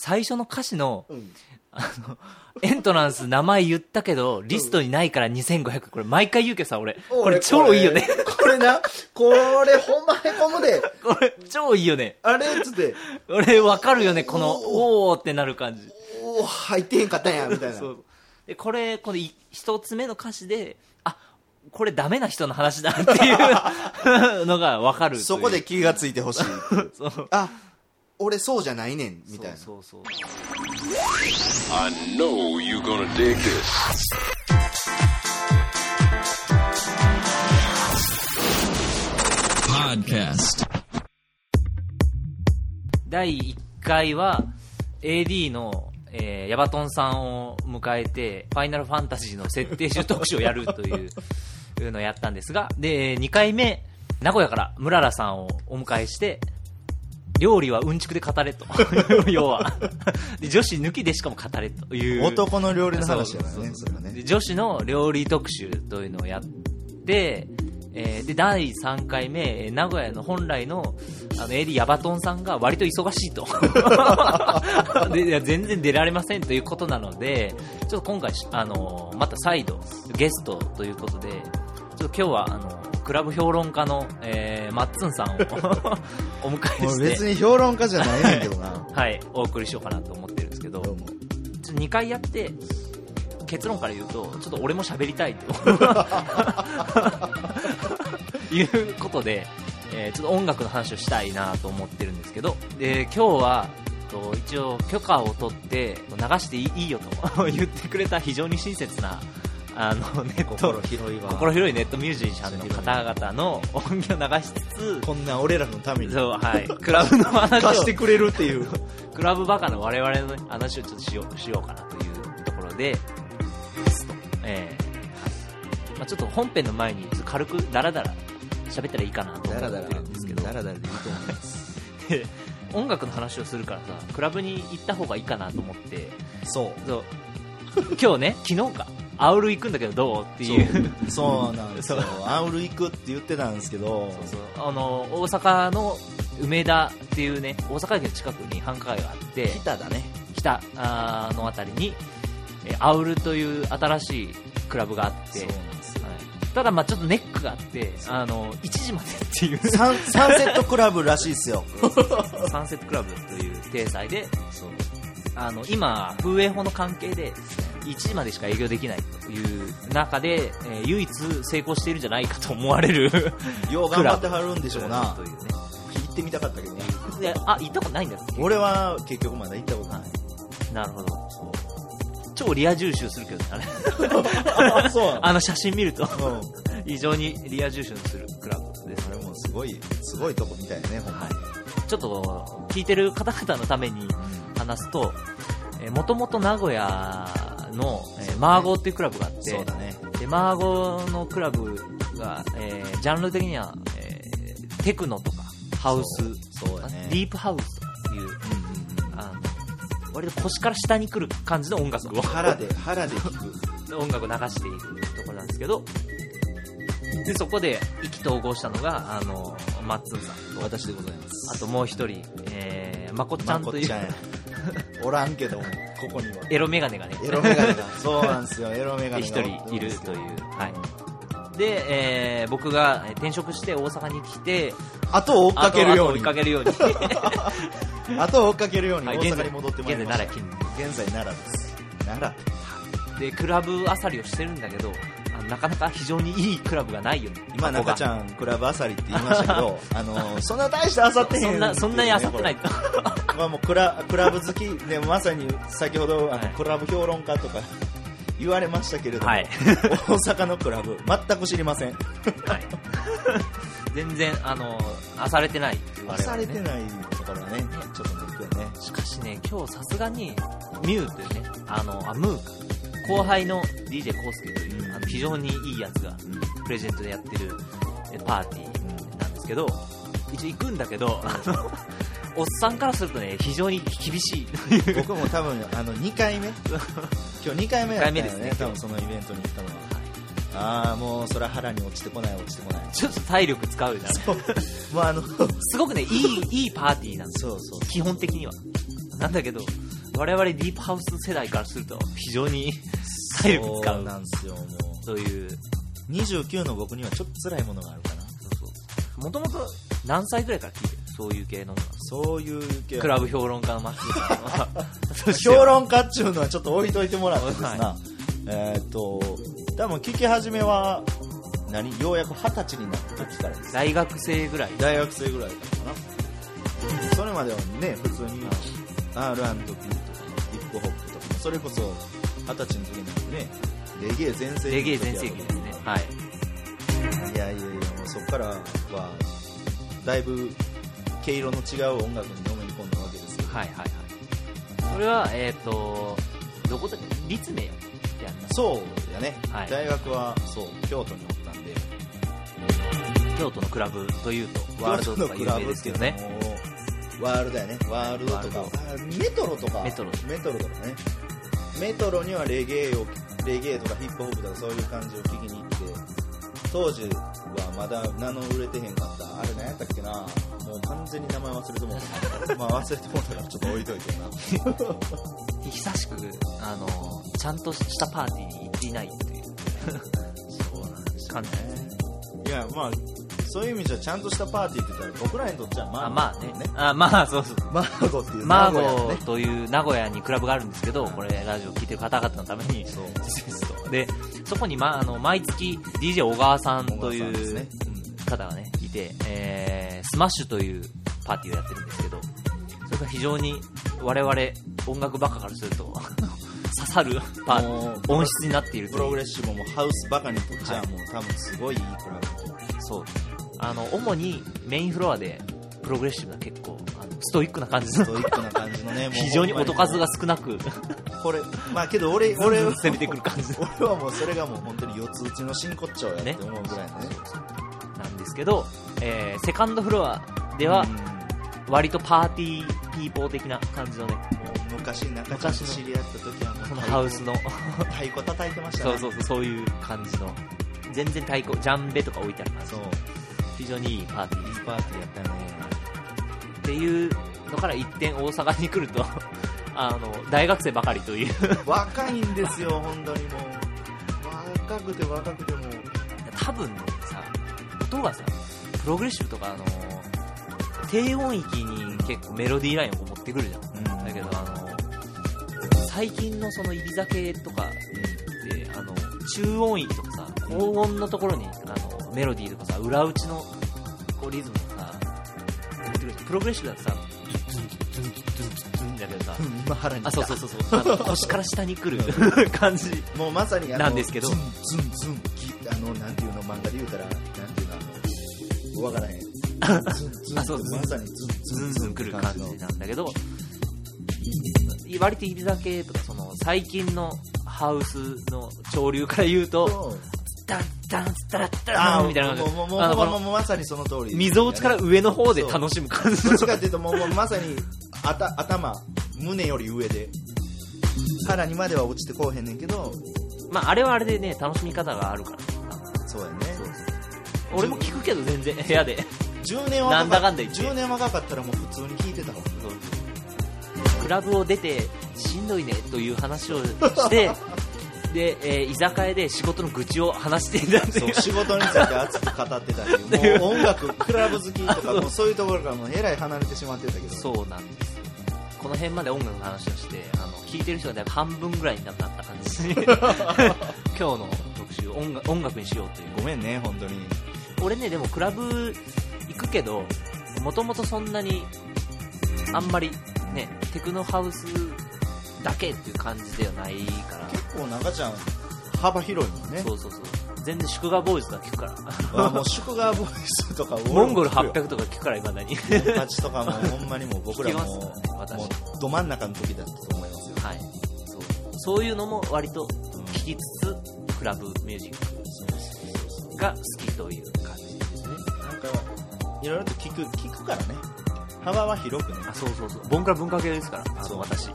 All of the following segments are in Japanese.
最初の歌詞の、うんあの、エントランス名前言ったけど、リストにないから2500。これ毎回言うけどさ、俺。これ超いいよね。これな、これほんまへこむで。これ超いいよね。あれっつって、俺わかるよね、この、おーってなる感じ。おお入ってへんかったんや、みたいな。そう。で、これ、このい一つ目の歌詞で、あ、これダメな人の話だっていう のがわかる。そこで気がついてほしい。そう。あ、俺そうじゃないねん、みたいな。そうそうそう。I know you're gonna dig this. Podcast. 第1回は AD の、えーヤバトンさんを迎えてファイナルファンタジーの設定集特集をやるという いうのをやったんですがで2回目名古屋からムララさんをお迎えして料理はうんちくで語れと。要は。で女子抜きでしかも語れという。男の料理の話やからね、ね。で女子の料理特集というのをやって、えーで第3回目えー名古屋の本来のあの AD ヤバトンさんが割と忙しいと。でいや全然出られませんということなのでちょっと今回しあのまた再度ゲストということでちょっと今日はあのクラブ評論家の、えーマッツンさんを お迎えして別に評論家じゃないねんけどな。はい、お送りしようかなと思ってるんですけどどうも。ちょっと2回やって結論から言うとちょっと俺も喋りたいと いうことで、えーちょっと音楽の話をしたいなと思ってるんですけどで今日はと一応許可を取って流していいよと言ってくれた非常に親切なあのネット。心広いわ。心広いネットミュージシャンの方々の音源を流しつつこんな俺らのために。そう、はい、クラブの話を。貸してくれるっていう。クラブバカの我々の話をちょっとしようしようかなというところで、えーはいまあ、ちょっと本編の前に軽くダラダラ喋ったらいいかなと思ってるんですけど、ダラダラでいいと思います。で 音楽の話をするからさ、クラブに行った方がいいかなと思って、そう。そう。今日ね、昨日か、アウル行くんだけどどうっていう。そうなんですよ。アウル行くって言ってたんですけど、そうあの大阪の梅田っていうね大阪駅の近くに繁華街があって北だね。北あーのあたりに、えーアウルという新しいクラブがあって、そうなんですよ。はいただまあちょっとネックがあってあの1時までっていうサンサンセットクラブらしいですよ。サンセットクラブという体裁であの今風営法の関係で1時までしか営業できないという中で、えー唯一成功しているんじゃないかと思われる よう頑張ってはるんでしょうなと。いうね行ってみたかったけどね。であ行ったことないんだっけ俺は結局まだ行ったことない。なるほど超リア充集するけどねあ そう あの写真見るとうん。非常にリア充集するクラブですあれもすごい、すごいとこみたいね、ほんまに。ちょっと聞いてる方々のために話すと、もともと名古屋の、えーマーゴーっていうクラブがあって、ね。でマーゴーのクラブが、えージャンル的には、えーテクノとかハウスねディープハウスという、あの割と腰から下に来る感じの音楽を腹で、腹で弾く。音楽を流しているところなんですけどでそこで意気投合したのがあのマッツンさんと私でございます。あともう一人、えー、まこっちゃんというまこっちゃんやおらんけども、ここには。エロメガネがねエロメガネが。そうなんですよ、エロメガネが。一人いるという、はい、で、えー僕がえー転職して大阪に来て後を追っかけるようにあと追っ。かけるように 後を追っかけるようにはい大阪に戻ってまいりました。現在奈現在奈良です。奈良。でクラブあさりをしてるんだけどなかなか非常にいいクラブがないよね。今、中ちんゃん、クラブあさりって言いましたけど、あの、そんな大してあさってへん。そんなそんなにあさってない。とまあもうクラクラブ好きでまさに先ほどあの、はい。クラブ評論家とか 言われましたけれども、はい。大阪のクラブ全く知りません。はい。全然あのあされてない我々ね。されてないところがねちょっとね。しかしね、今日さすがに、ミュウというね、あの、あ、ムーか。後輩の DJ コースケという、あの非常にいいやつが、プレゼントでやってるえパーティーなんですけど、一応行くんだけど、あの、おっさんからするとね、非常に厳しい。僕も多分あの2回目？今日2回目やったよね二回目ですね多分そのイベントに行ったのはああもうそれは腹に落ちてこない落ちてこないちょっと体力使うじゃん。もうあのすごくね、いい、いいパーティーなんですよ。そうそう基本的には。なんだけど我々ディープハウス世代からすると非常に体力使そううなんですよもという。う29の僕にはちょっと辛いものがあるかな。もともと何歳ぐらいから聞いてる？そういう系のそういう系。クラブ評論家の松井さんは。評論家っちゅうのはちょっと置いといてもらってですな、はえーっと多分聞き始めは何？ようやく二十歳になった時からです。大学生ぐらい。大学生ぐらいだったかな。それまではね普通に R&B とかヒップホップとかそれこそ二十歳の時にね。レゲエ全盛期レゲエ全盛期ですね。はい。いやいやいやもうそこからはだいぶ毛色の違う音楽にのめり込んだわけですよ。はいはいはい。それはえっ、とどこだっけ立命やんな。そうやね、はい。大学はそう京都におったんで。京都のクラブというとワールドとか有名ですけどね京都のクラブっていうのもワールドやね。ワールドとか。メトロとか。メトロ。メトロとかねメトロにはレゲエをレゲエとかヒップホップとかそういう感じを聞きに行って当時はまだ名の売れてへんかったあれ何やったっけなもう完全に名前忘れてもうた。まあ忘れてもうたからちょっと置いといてな。久しくあのちゃんとしたパーティーに行っていないっていう。そうなんです感じいやまあそういう意味じゃちゃんとしたパーティーって言ったら僕らにとってはまああまあね。あまあそうそう。マーゴっていうマーゴという名古屋にクラブがあるんですけど、これラジオ聞いてる方々のために。そうでそこに、ま、あの毎月 DJ 小川さんというね。方がねいて、えースマッシュというパーティーをやってるんですけどそれが非常に我々音楽バカからすると 刺さるパ音質になっているプという。ログレッシブもハウスバカにとっちゃもう多分すごいいいクラブそうあの主にメインフロアでプログレッシブな結構あのストイックな感じの。ストイックな感じのね 非常に音数が少なく。これまあけど俺俺俺攻めてくる感じの。俺はもうそれがもう本当に四つ打ちの真骨頂やって思うぐらいのね。なんですけど、えーセカンドフロアでは割とパーティーピーポー的な感じのね。昔中ちゃんと知り合った時はもうそのハウスの。太鼓叩いてましたね。そうそうそうそういう感じの。全然太鼓ジャンベとか置いてある感じ。そう非常にいいパーティーいいパーティーやったよね。っていうのから一転大阪に来ると あの大学生ばかりという。若いんですよ本当にもう。若くて若くても。う多分さ音がさプログレッシブとかあの低音域に結構メロディーラインを持ってくるじゃん。うん。だけどあの最近のその指酒とかであの中音域とかさ高音のところにあのメロディーとかさ裏打ちのこうリズムをさ入れてくるじゃん。プログレッシブだとさズンズンズンズンズンだけどさ今腹にあそうそうそうそう。あの 腰から下に来る感じもうまさにあのなんですけど。ズンズンズンギあのなんていうの漫画で言うたらなんていうのあのわからへん。あそうまさにズンズンズン来る感じなんだけど割と指酒とかその最近のハウスの潮流から言うとダンダンダラッダラあンみたいな感じ。もうもうもうあのもうもうもうまさにその通り。溝落ちから上の方で楽しむ感じどっちかっていうともうもうまさにあた頭胸より上で。腹にまでは落ちてこうへんねんけど。まああれはあれでね楽しみ方があるから。そうやね。俺も聞くけど全然部屋で。10年若なんだかんだ言って。10年若かったらもう普通に聞いてたわクラブを出てしんどいねという話をして で、えー居酒屋で仕事の愚痴を話していたんでそう仕事について熱く語ってたっていう。もう音楽クラブ好きとかもうそういうところからもうえらい離れてしまってたけど。そうなんです。よこの辺まで音楽の話をしてあの聞いてる人がだいぶ半分ぐらいになった感じに 今日の特集音楽音楽にしようという。ごめんね本当に。俺ねでもクラブ行くけどもともとそんなにあんまりねテクノハウスだけっていう感じではないから。結構中ちゃん幅広いもんね。そうそうそう。全然祝賀ボーイズ とか聞くから。あもう祝賀ボイスとかモンゴル800 800とか聞くからいまだに。たちとかもほんまにもう僕らも聞きます私も。うど真ん中の時だったと思いますよ。はい。そう。そういうのも割と聞きつつクラブミュージックが好きという感じですね。なんかいろいろと聞く聞くからね幅は広くね。あそうそうそう。ボンクラ文化系ですから。あそう。の私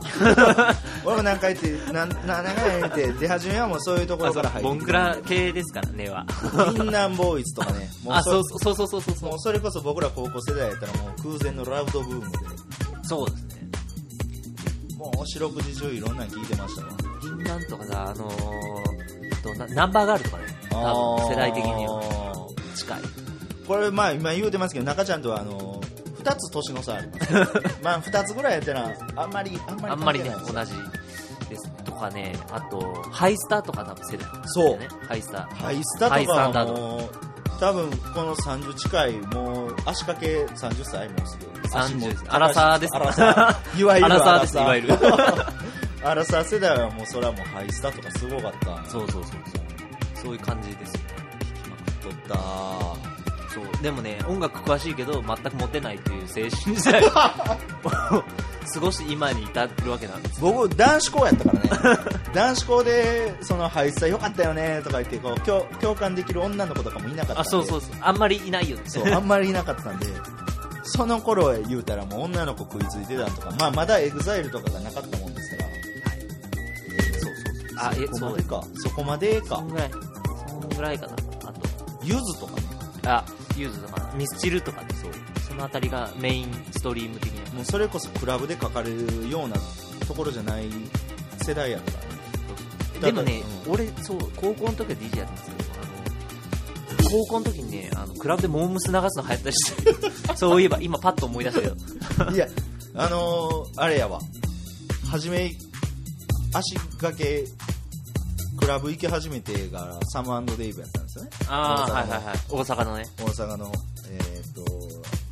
俺も何回言ってな何回言って出始めはもうそういうところか。ら入ってボンクラ系ですからねは。みんなボーイズとかね。もうあそそうそうそうそうそうそう。もうそれこそ僕ら高校世代やったらもう空前のラウドブームで。そうですね。もう四六時中いろんなの聞いてましたよ銀なんとかさ、あのーナンバーガールとかね、多分世代的には。は近い。これまあ今言うてますけど中ちゃんとはあの2つ年の差あります。まあ2つぐらいやったらあんまりあんまりあんまりね、同じです。とかね、あと、ハイスターとか多分世代、そう。ね。ハイスター。ハイスタハイとかはもう多分この30近いもう足掛け30歳もうすぐ。足も30ですアラサーですアラサー。いわゆるアラサーですいわゆる。アラサー世代はもうそれはもうハイスタとかすごかったそうそうそうそう。そういう感じですよね。撮ったそう。でもね、音楽詳しいけど、全くモテないっていう青春時代を過ごして今に至るわけなんです。僕男子校やったからね男子校でそのハイスタよかったよねとか言ってこう共共感できる女の子とかもいなかったあ、そうそうそう。あんまりいないよね。そうあんまりいなかったんでその頃へ言うたらもう女の子食いついてたとか、まあ、まだエグザイルとかがなかったもんですからそうそうそう。そうそこまでかそこまでかそんぐらい。そんぐらいかな。あと、ゆずとかねあ、ゆずとか、ミスチルとかね、そう。そのあたりがメインストリーム的には。もうそれこそクラブでかかるようなところじゃない世代やからね。でもね、うん。俺、そう、高校の時は DJ やってますけど、あの、高校の時にね、あの、クラブでモー娘流すの流行ったりして、そういえば、今パッと思い出したけど、いやあのー、あれやわ。初め足掛けクラブ行き始めてがサムデイブやったんですよねああ、はいはいはい。大阪のね。大阪の、えー、と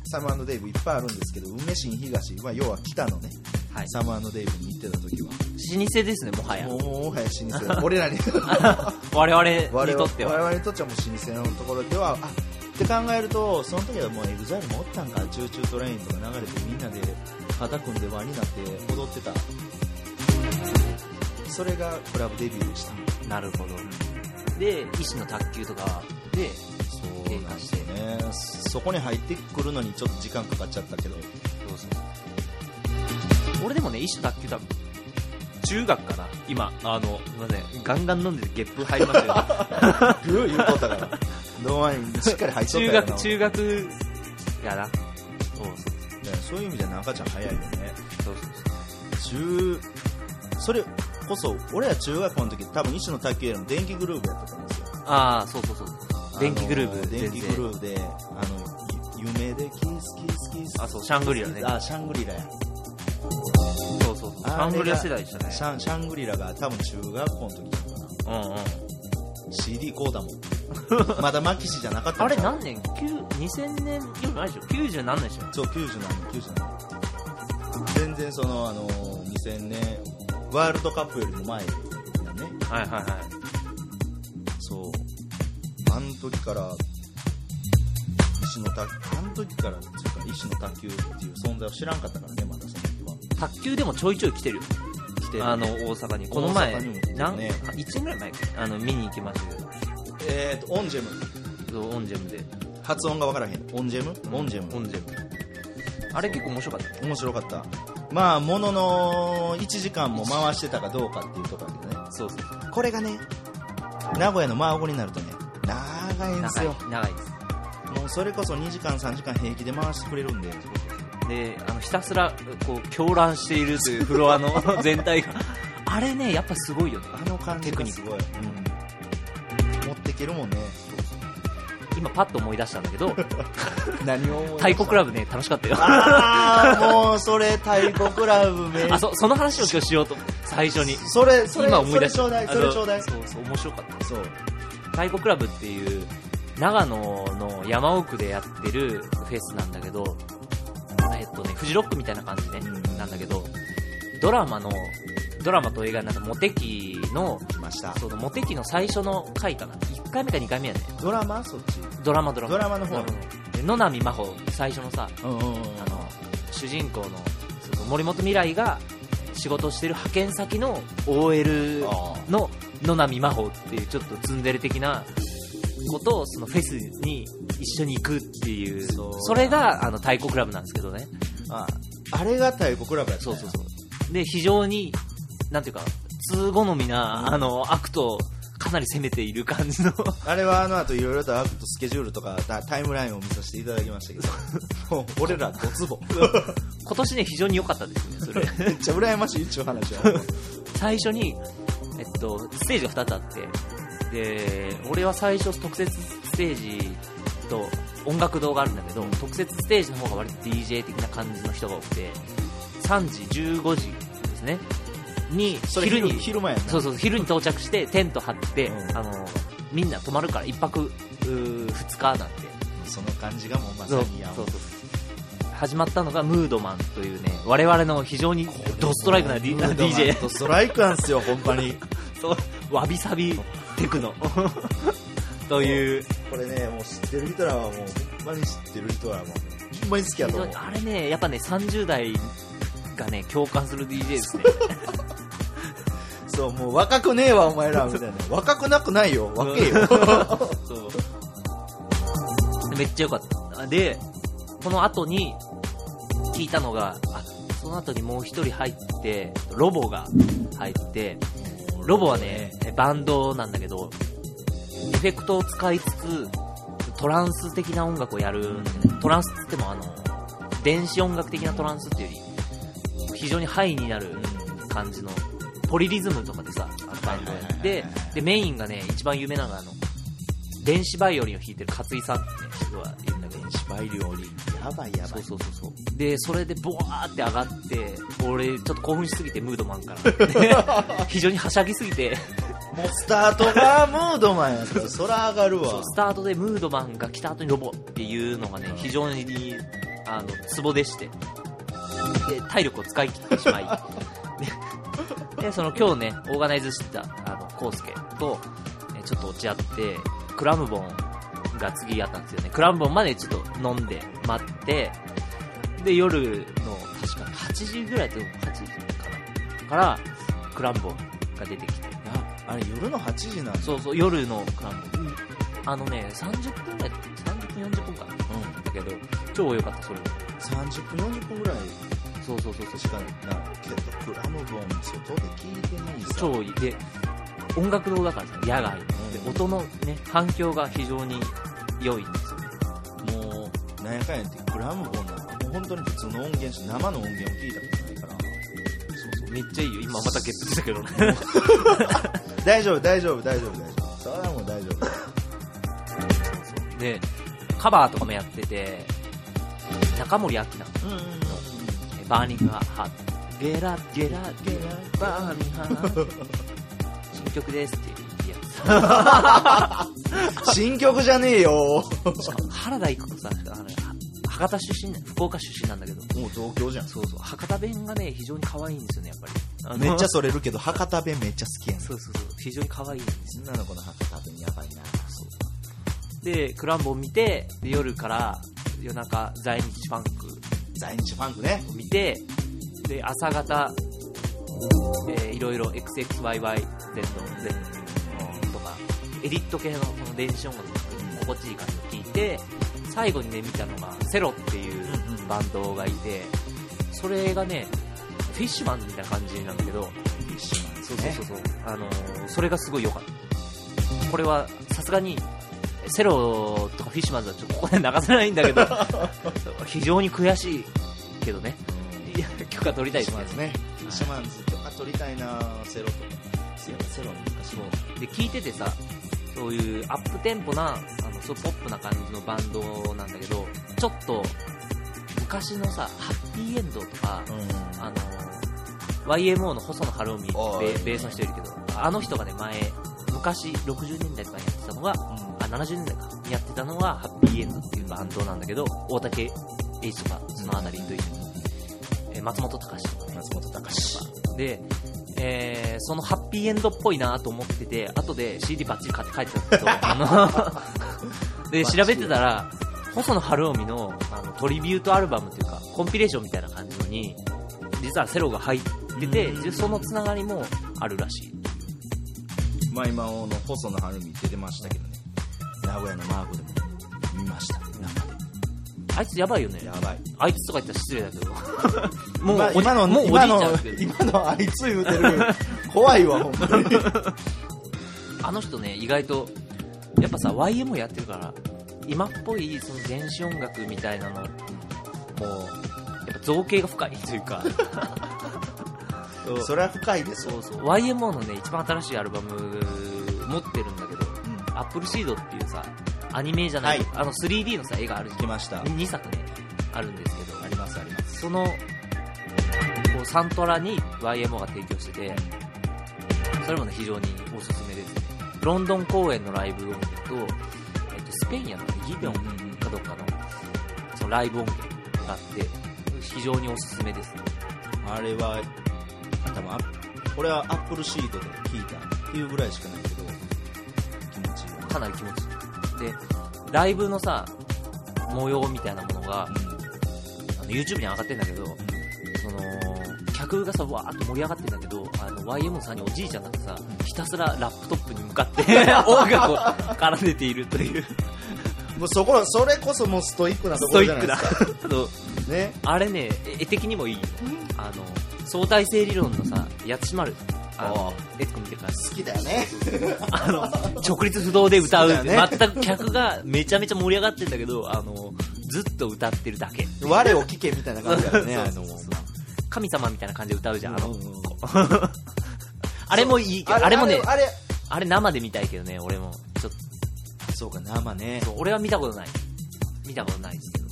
サムデイブいっぱいあるんですけど梅新東、まあ、要は北のね、はいサムデイブに行ってた時は老舗ですね、もはやも。はや老舗 俺らに 我々に我々とっては。我々にとってはもう老舗のところではあって考えるとその時はもうエグザイルもおったんかチューチュートレインとか流れてみんなで肩組んで輪になって踊ってたそれがクラブデビューでした。なるほど。で、医師の卓球とかで、そう経過して。ねそこに入ってくるのにちょっと時間かかっちゃったけど。そうそう。俺でもね、医師の卓球多分、中学かな。今、あの、すいません、ガンガン飲んでてゲップ入りましたよ。グー言うとったから胴前にしっかり入っとった中よな。学、中学やな。そうそう。ねそういう意味じゃ中ちゃん早いよね。そうそう。中それこそ俺ら中学校の時多分石の卓球よりも電気グルーヴやったと思うんですよああ、そうそうそう。電気グルーブ、電気グ。ルーヴであのゆ夢でキスキスキスあそうシャングリラねあシャングリラやそうそうそう。シャングリラ世代でしたね。シャンシャングリラが多分中学校の時だったかうんうん。な CD こうだもんまだマキシじゃなかったあれな何年 ?9、2000年より前でしょ ?90 何年でしょそう90何年90何年全然そのあの2000年ワールドカップよりも前だね。はいはいはい。そう。あの時から石野卓あの時からっていうか石野卓球っていう存在を知らんかったからねまだその時は。卓球でもちょいちょい来てる。よ。来てるあの、大阪に。この前大阪にも来て、るなんね1年ぐらい前か。あの、見に行きましたけど、えーとオンジェム。そうオンジェムで。発音が分からへん。オンジェム？オンジェム。オンジェム。あれ結構面白かった。面白かったまあものの1時間も回してたかどうかっていうところだけどねそうそう。これがね名古屋のマーゴになるとね長いんです長いよ、長いです。もうそれこそ2時間3時間平気で回してくれるんでで、あの、ひたすら、こう、狂乱しているというフロアの 全体が。あれね、やっぱすごいよね。あの感じがすごい、うん、持っていけるもんね今パッと思い出したんだけど、何を太鼓クラブね、楽しかったよ。ああもうそれ太鼓クラブめあ、そ、その話を今日しようと。最初に。それそれ今思い出した。それちょうだいそれちょうだいそうそう、面白かった。そう太鼓クラブっていう、長野の山奥でやってるフェスなんだけど、えっとね、フジロックみたいな感じね、うんなんだけど、ドラマの、ドラマと映画になったモテキの、来ましたそのモテキの最初の回かな。1回目か2回目やね。ドラマ？そっちドラマドラマ。ドラマの方野波麻帆、最初のさ、うんうんうんあの、主人公の、森山未來が仕事をしてる派遣先の OL あの野波麻帆っていうちょっとツンデレ的なことをそのフェスに一緒に行くっていう、そうそれがあの TAICOCLUBなんですけどね。ああれが TAICOCLUBやったそうそうそう。で、非常に、なんていうか、通好みな、あの、アクト、語なり攻めている感じの。あれはあの後いろいろとアクトスケジュールとかタタイムラインを見させていただきましたけど。俺らドツボ。今年ね非常に良かったですねそれ。めっちゃ羨ましいっちゅう話は。最初に、えっと、ステージが2つあって。で俺は最初特設ステージと音楽堂があるんだけど特設ステージの方が割と DJ 的な感じの人が多くて3時15時ですねに昼に。昼昼間やんな。そうそう昼に到着してテント張って、うん。あのみんな泊まるから1泊うー2日なんて。その感じがもうまさにやんそうそう。始まったのがムードマンというね我々の非常にドストライクな DJ とストライクなんすよほんまに。そうわびさびテクノ。という。これねもう知ってる人らはもうほんまに知ってる人はもうほんまに好きやと思う。あれねやっぱね30代がね共感する DJ ですね。そうもう若くねえわお前らみたいな。若くなくないよ。若えよ。そう。めっちゃ良かった。でこの後に聞いたのがあその後にもう一人入ってロボが入ってロボはねバンドなんだけどエフェクトを使いつつトランス的な音楽をやる。トランスっつってもあの電子音楽的なトランスっていうより非常にハイになる感じのポリリズムとかでさバンドやってで。メインがね一番有名なのがあの電子バイオリンを弾いてる勝井さんってね人がいるんだけど。電子バイオリンやばいやばそいうそうそうそう。でそれでボワーって上がって俺ちょっと興奮しすぎてムードマンから。非常にはしゃぎすぎて。もうスタートがムードマンやったらそら上がるわ。スタートでムードマンが来た後にロボっていうのがね非常にあのツボでしてで体力を使い切ってしまい。ででその今日ねオーガナイズしたあのコウスケとえちょっと落ち合ってクラムボンが次やったんですよね。クラムボンまでちょっと飲んで待ってで夜の確か8時ぐらいと8時かな。からクラムボンが出てきて。あれ夜の8時なんだ。そうそう、夜のクランボン。あのね、30分ぐらい、30分、40分かな。だけど、超良かった、それも。30分40分ぐらいそうそうそうそう。しかなけどクラムボン外で聞いてないさ超いい。で、音楽堂だからさ、野外。で、音のね、環境が非常に良いんですよ。もうなんやかんやってクラムボンなんかもう本当に普通の音源し生の音源を聞いたことないからそうそう、めっちゃいいよ。今またゲップ出たけど。大丈夫大丈夫大丈夫大丈夫それはもう大丈夫で、カバーとかもやってて、中森明菜うバーニングハート。ゲラゲラゲラバーニングハート。新曲ですっていうや。つ。新曲じゃねえよ。しかも原田郁子さんあの博多出身な福岡出身なんだけど。もう東京じゃん。そうそう。博多弁がね非常に可愛いんですよねやっぱり。めっちゃそれるけど博多弁めっちゃ好きやねん。そうそうそう。非常に可愛いんですよ。女の子の博多弁やばいな。でクランボを見てで夜から夜中在日ファンク在日ファンクね。を見てで朝方、えーいろいろ XXYYZ とかエディット系のその電子音楽の心地いい感じを聞いて最後にね見たのがセロっていうバンドがいてそれがねフィッシュマンみたいな感じなんだけどフィッシュマンそうそうそうそう、あのーそれがすごい良かった。これはさすがにセロとかフィッシュマンズはちょっとここで流せないんだけど 非常に悔しいけどね。いや許可取りたいですね。ね。フィッシュマンズとか取りたいなセロとかセロ難しいで聞いててさそういうアップテンポなあのそうポップな感じのバンドなんだけどちょっと昔のさハッピーエンドとか、うん。あの YMO の細野晴臣ベベースの人いるけどあの人がね前昔60年代とかにやってたのが、あ70年代かにやってたのがハッピーエンドっていうバンドなんだけど大竹栄一とかそのあたりと一緒に、えー松本隆とか。ね松本隆とか。で、えーそのハッピーエンドっぽいなと思ってて後で CD バッチリ買って帰ってたんですけど あので調べてたら細野晴臣のあのトリビュートアルバムっていうかコンピレーションみたいな感じのに実はセロが入っててでそのつながりもあるらしい。まあ今の細野晴臣出てましたけどね名古屋のマークでも見ました。生で。あいつやばいよね。やばい。あいつとか言ったら失礼だけど。もうおじ今今のもうおじいち今のゃん今のあいつ言うてる怖いわほんまに。あの人ね意外とやっぱさ YMO やってるから今っぽいその電子音楽みたいなのもうやっぱ造形が深いというか。それは深いですよ。そうそう。YMO のね一番新しいアルバム持ってるんだけど。うんアップルシードっていうさアニメじゃない、はい。あの 3D のさ絵があるじ来ました。ゃん2作ねあるんですけどありますあります。そのこうサントラに YMO が提供しててそれもね非常におすすめですね。ロンドン公演のライブ音源と、えっと、スペインやのギビョンかどっかのそのライブ音源があって非常におすすめですね。あれは多分あ俺はアップルシートで聞いたっていうぐらいしかないかなり気持ちいい。でライブのさ模様みたいなものがあの YouTube に上がってんだけどその客がさわーっと盛り上がってんだけどあの YM さんにおじいちゃんがさひたすらラップトップに向かって 音楽を奏でているという。もうそこそれこそもうストイックなところじゃないですか。そう。ね。あれね絵的にもいい。よあの相対性理論のさやつしまるあのエック見てから好きだよね。あの直立不動で歌うね。全く客がめちゃめちゃ盛り上がってんだけどあのずっと歌ってるだけ。我を聞けみたいな感じだよね あの神様みたいな感じで歌うじゃんあの、うんうんうん。あれもいいけどあれもねあれあれ。生で見たいけどね俺も。ちょっそうか生ね。と俺は見たことない。見たことないですけど。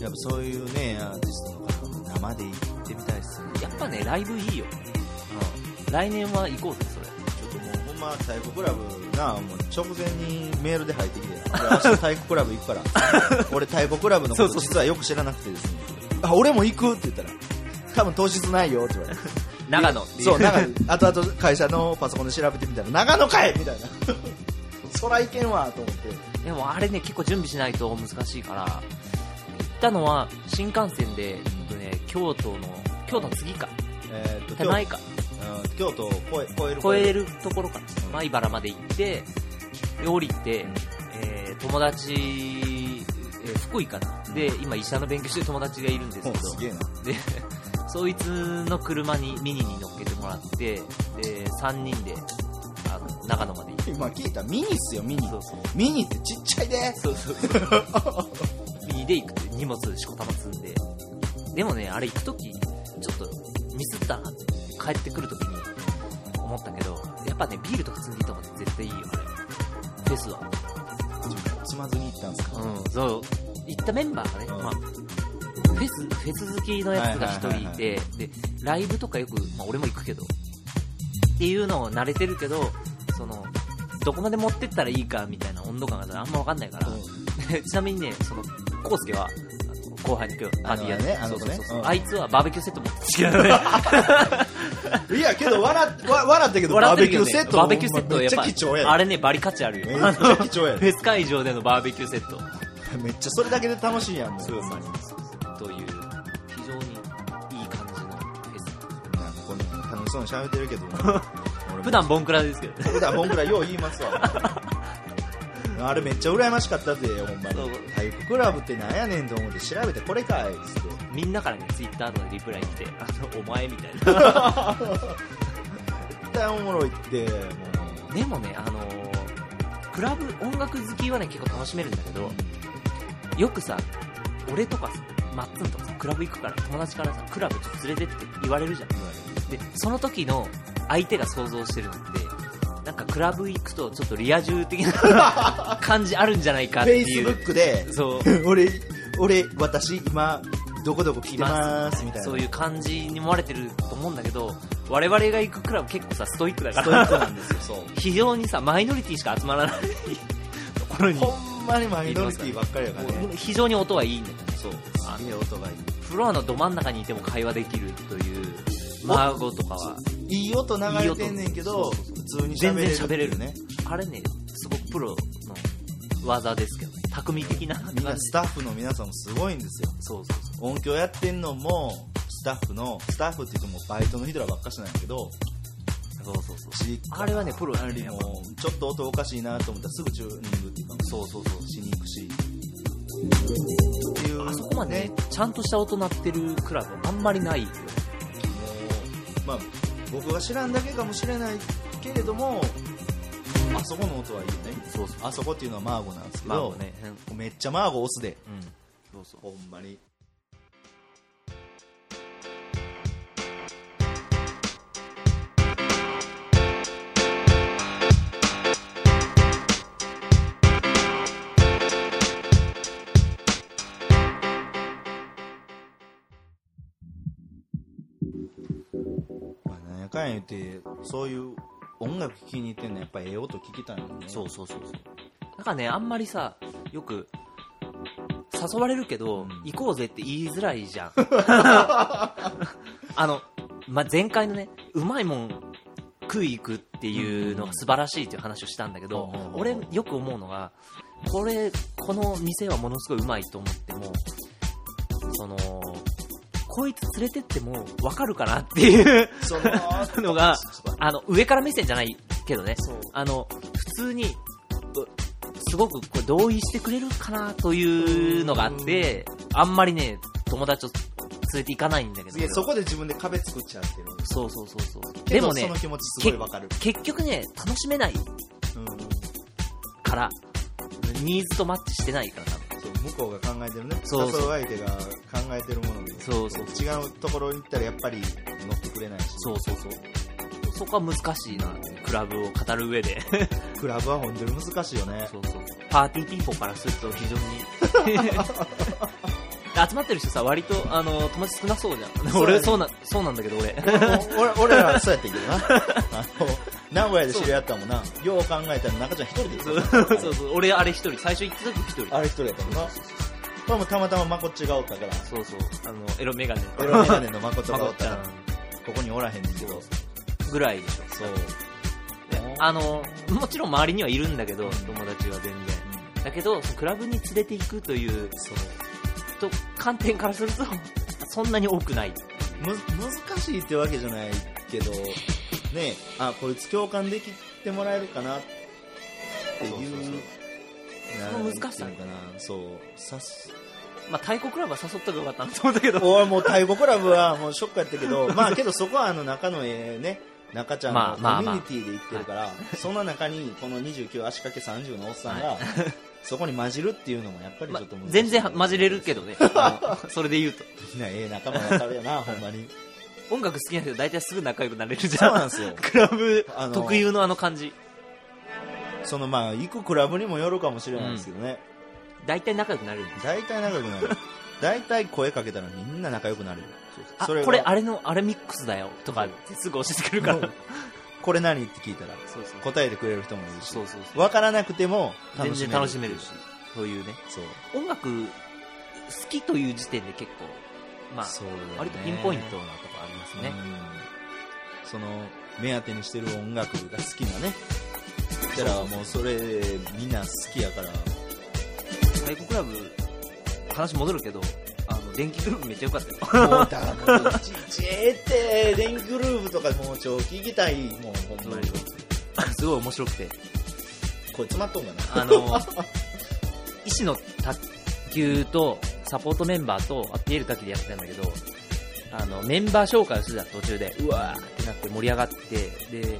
やっぱそういうねアーティストの方も生で行ってみたいですやっぱねライブいいよ、うん、来年は行こうぜそれちょっともうほんま体育クラブなもう直前にメールで入ってきて 俺明日体育クラブ行くから。俺太鼓クラブのこと実はよく知らなくてですね。あ俺も行くって言ったら多分当日ないよって言われて。長野。っていそう長野。後々会社のパソコンで調べてみたら長野かいみたいな。そらいけんわと思って。でもあれね結構準備しないと難しいから行ったのは新幹線で、京都の京都の次か。えー手前か。京都うん京都を越える。越えるところか米原まで行ってで降りて、えー友達、えー福井かな。で今医者の勉強してる友達がいるんですけど。で そいつの車にミニに乗っけてもらってで3人であの長野まで行って。今聞いた。ミニっすよミニ。ミニってちっちゃいで。そうそうそう。ミニで行くって荷物しこたま積んででもねあれ行く時ちょっとミスったなって帰ってくる時に思ったけどやっぱねビールとか積んでいった方が絶対いいよあれフェスは。つまずに行ったんですか？うんそう。行ったメンバーがね、うん。まあフェスフェス好きのやつが一人いて、でライブとかよく、まあ、俺も行くけどっていうのを慣れてるけどそのどこまで持ってったらいいかみたいな温度感があんま分かんないから、で ちなみにねそのコウスケは後輩の今日パーティーやってあのね。あいつはバーベキューセット持って。きてるいやけど笑っわ笑ったけどバーベキューセットバーベキューセットやっぱあれねバリ価値あるよ。めっちゃ貴重やフェ ス会場でのバーベキューセット。めっちゃそれだけで楽しいやん。もうという非常にいい感じのフェスこんな楽しそうに喋ってるけど 普段ボンクラですけどね。普段僕らよう言いますわあれめっちゃ羨ましかったってほんまに。体育クラブってなんやねんと思って調べてこれかいっつって。みんなからねツイッターとかでリプライ来てあのお前みたいな。絶対おもろいってもう。でもねあのークラブ音楽好きはね結構楽しめるんだけどよくさ俺とかさマッツンとかさクラブ行くから友達からさクラブちょっと連れてって言われるじゃん。でその時の相手が想像してるのってなんかクラブ行くとちょっとリア充的な 感じあるんじゃないかっていう。フェイスブックでそう。俺俺私今どこどこ来てますみたいな。そういう感じに思われてると思うんだけど我々が行くクラブ結構さストイックだかストイッらクなんですよそう。非常にさマイノリティしか集まらない。ところにほんまにマイノリティばっかりやからね。非常に音はいいんだよね。そう。すげえ音がいい。フロアのど真ん中にいても会話できるという孫とかはいい音流れてんねんけど普通に全然喋れる。ねあれねすごくプロの技ですけどね。匠的なみんなスタッフの皆さんもすごいんですよ。そうそうそう。音響やってんのもスタッフのスタッフって言ってもバイトの人らばっかしなんやけどそうそうそう。しあれはねプロだねもちょっと音おかしいなと思ったらすぐチューニングっていうかそうそう。そうしに行くし。っていうあそこまでねちゃんとした音鳴ってるクラブはあんまりないよもうまあ僕が知らんだけかもしれないけれどもあそこの音はいいよね。そうそう。あそこっていうのはマーゴなんですけど、まあね。めっちゃマーゴ押すで。うん。そうそう。ほんまにかんや言ってそういう音楽聴きに行ってんのはやっぱええ音聞きたいもんね。そうそうそうそう。なんかねあんまりさよく誘われるけど、うん。行こうぜって言いづらいじゃん。あの、まあ、前回のねうまいもん食い行くっていうのが素晴らしいっていう話をしたんだけど、うん。俺よく思うのがこれこの店はものすごいうまいと思ってもそのこいつ連れてっても分かるかなっていう。そののがあの上から目線じゃないけどね。あの普通にうすごくこれ同意してくれるかなというのがあってあんまりね友達を連れて行かないんだけど。いやそこで自分で壁作っちゃってるそうそうそうそう。でもね結局ね楽しめないうん。からニーズとマッチしてないから多分向こうが考えてるね。そうそう。相手が考えてるもので。そうそう。違うところに行ったらやっぱり乗ってくれないし。そうそうそう。そこは難しいなクラブを語る上で。クラブは本当に難しいよね。そうそう。パーティーピーポーからすると非常に。集まってる人さ割とあの友達少なそうじゃん。ね俺そうなそうなんだけど俺。俺俺らそうやってんけどな。あの名古屋で知り合ったもんな。よう考えたら中ちゃん一人でそう行った そうそう。俺あれ一人。最初行った時一人。あれ一人やったもんな。これもたまたままこっちがおったから。そうそう。あのエロメガネ。エロメガネのまことまがおったから。こ ここにおらへんねんけど。ぐらいでしょ。そう。であのもちろん周りにはいるんだけど友達は全然。だけどクラブに連れて行くという。と観点からするとそんなに多くない。む難しいってわけじゃないけどねあこいつ共感できてもらえるかなっていうその難しさなそうさす。まあ太鼓クラブは誘ったらよかったなと思ったけど。俺もう太鼓クラブはもうショックやったけど まあけどそこはあの仲のええね中ちゃんのコまあまあまあ。ミュニティで行ってるから、その中にこの29足掛け30のおっさんが、そこに混じるっていうのもやっぱりちまょっと難しい、全然混じれるけどね。それで言うと。みんなええ仲間分かるよなほんまに音楽好きな人大体すぐ仲良くなれるじゃん。そうなんですよ。クラブ特有のあの感じ。そのまあ行くクラブにもよるかもしれないですけどね、大体仲良くなれる。んです大体仲良くなる。大体声かけたらみんな仲良くなる。あそれがこれあれのあれミックスだよとかすぐ教えてくれるから。これ何って聞いたらそうそう答えてくれる人もいるしそうそうそう。分からなくても全楽しめる然楽しめるし。そういうね。そう。音楽好きという時点で結構まあそうだよね。割とピンポイントなとますね。うんその目当てにしてる音楽が好きなねだからもうそれみんな好きやから。太鼓クラブ話戻るけどあの電気グループめっちゃ良かったよ。もうだからもういちいちええって電気グルーヴとかもう超聞きたいもうほんまに。すごい面白くて。これ詰まっとんかな。あの 医師の卓球とサポートメンバーとあピエール滝でやってたんだけどあのメンバー紹介をするじゃん途中で。うわーってなって盛り上がって。で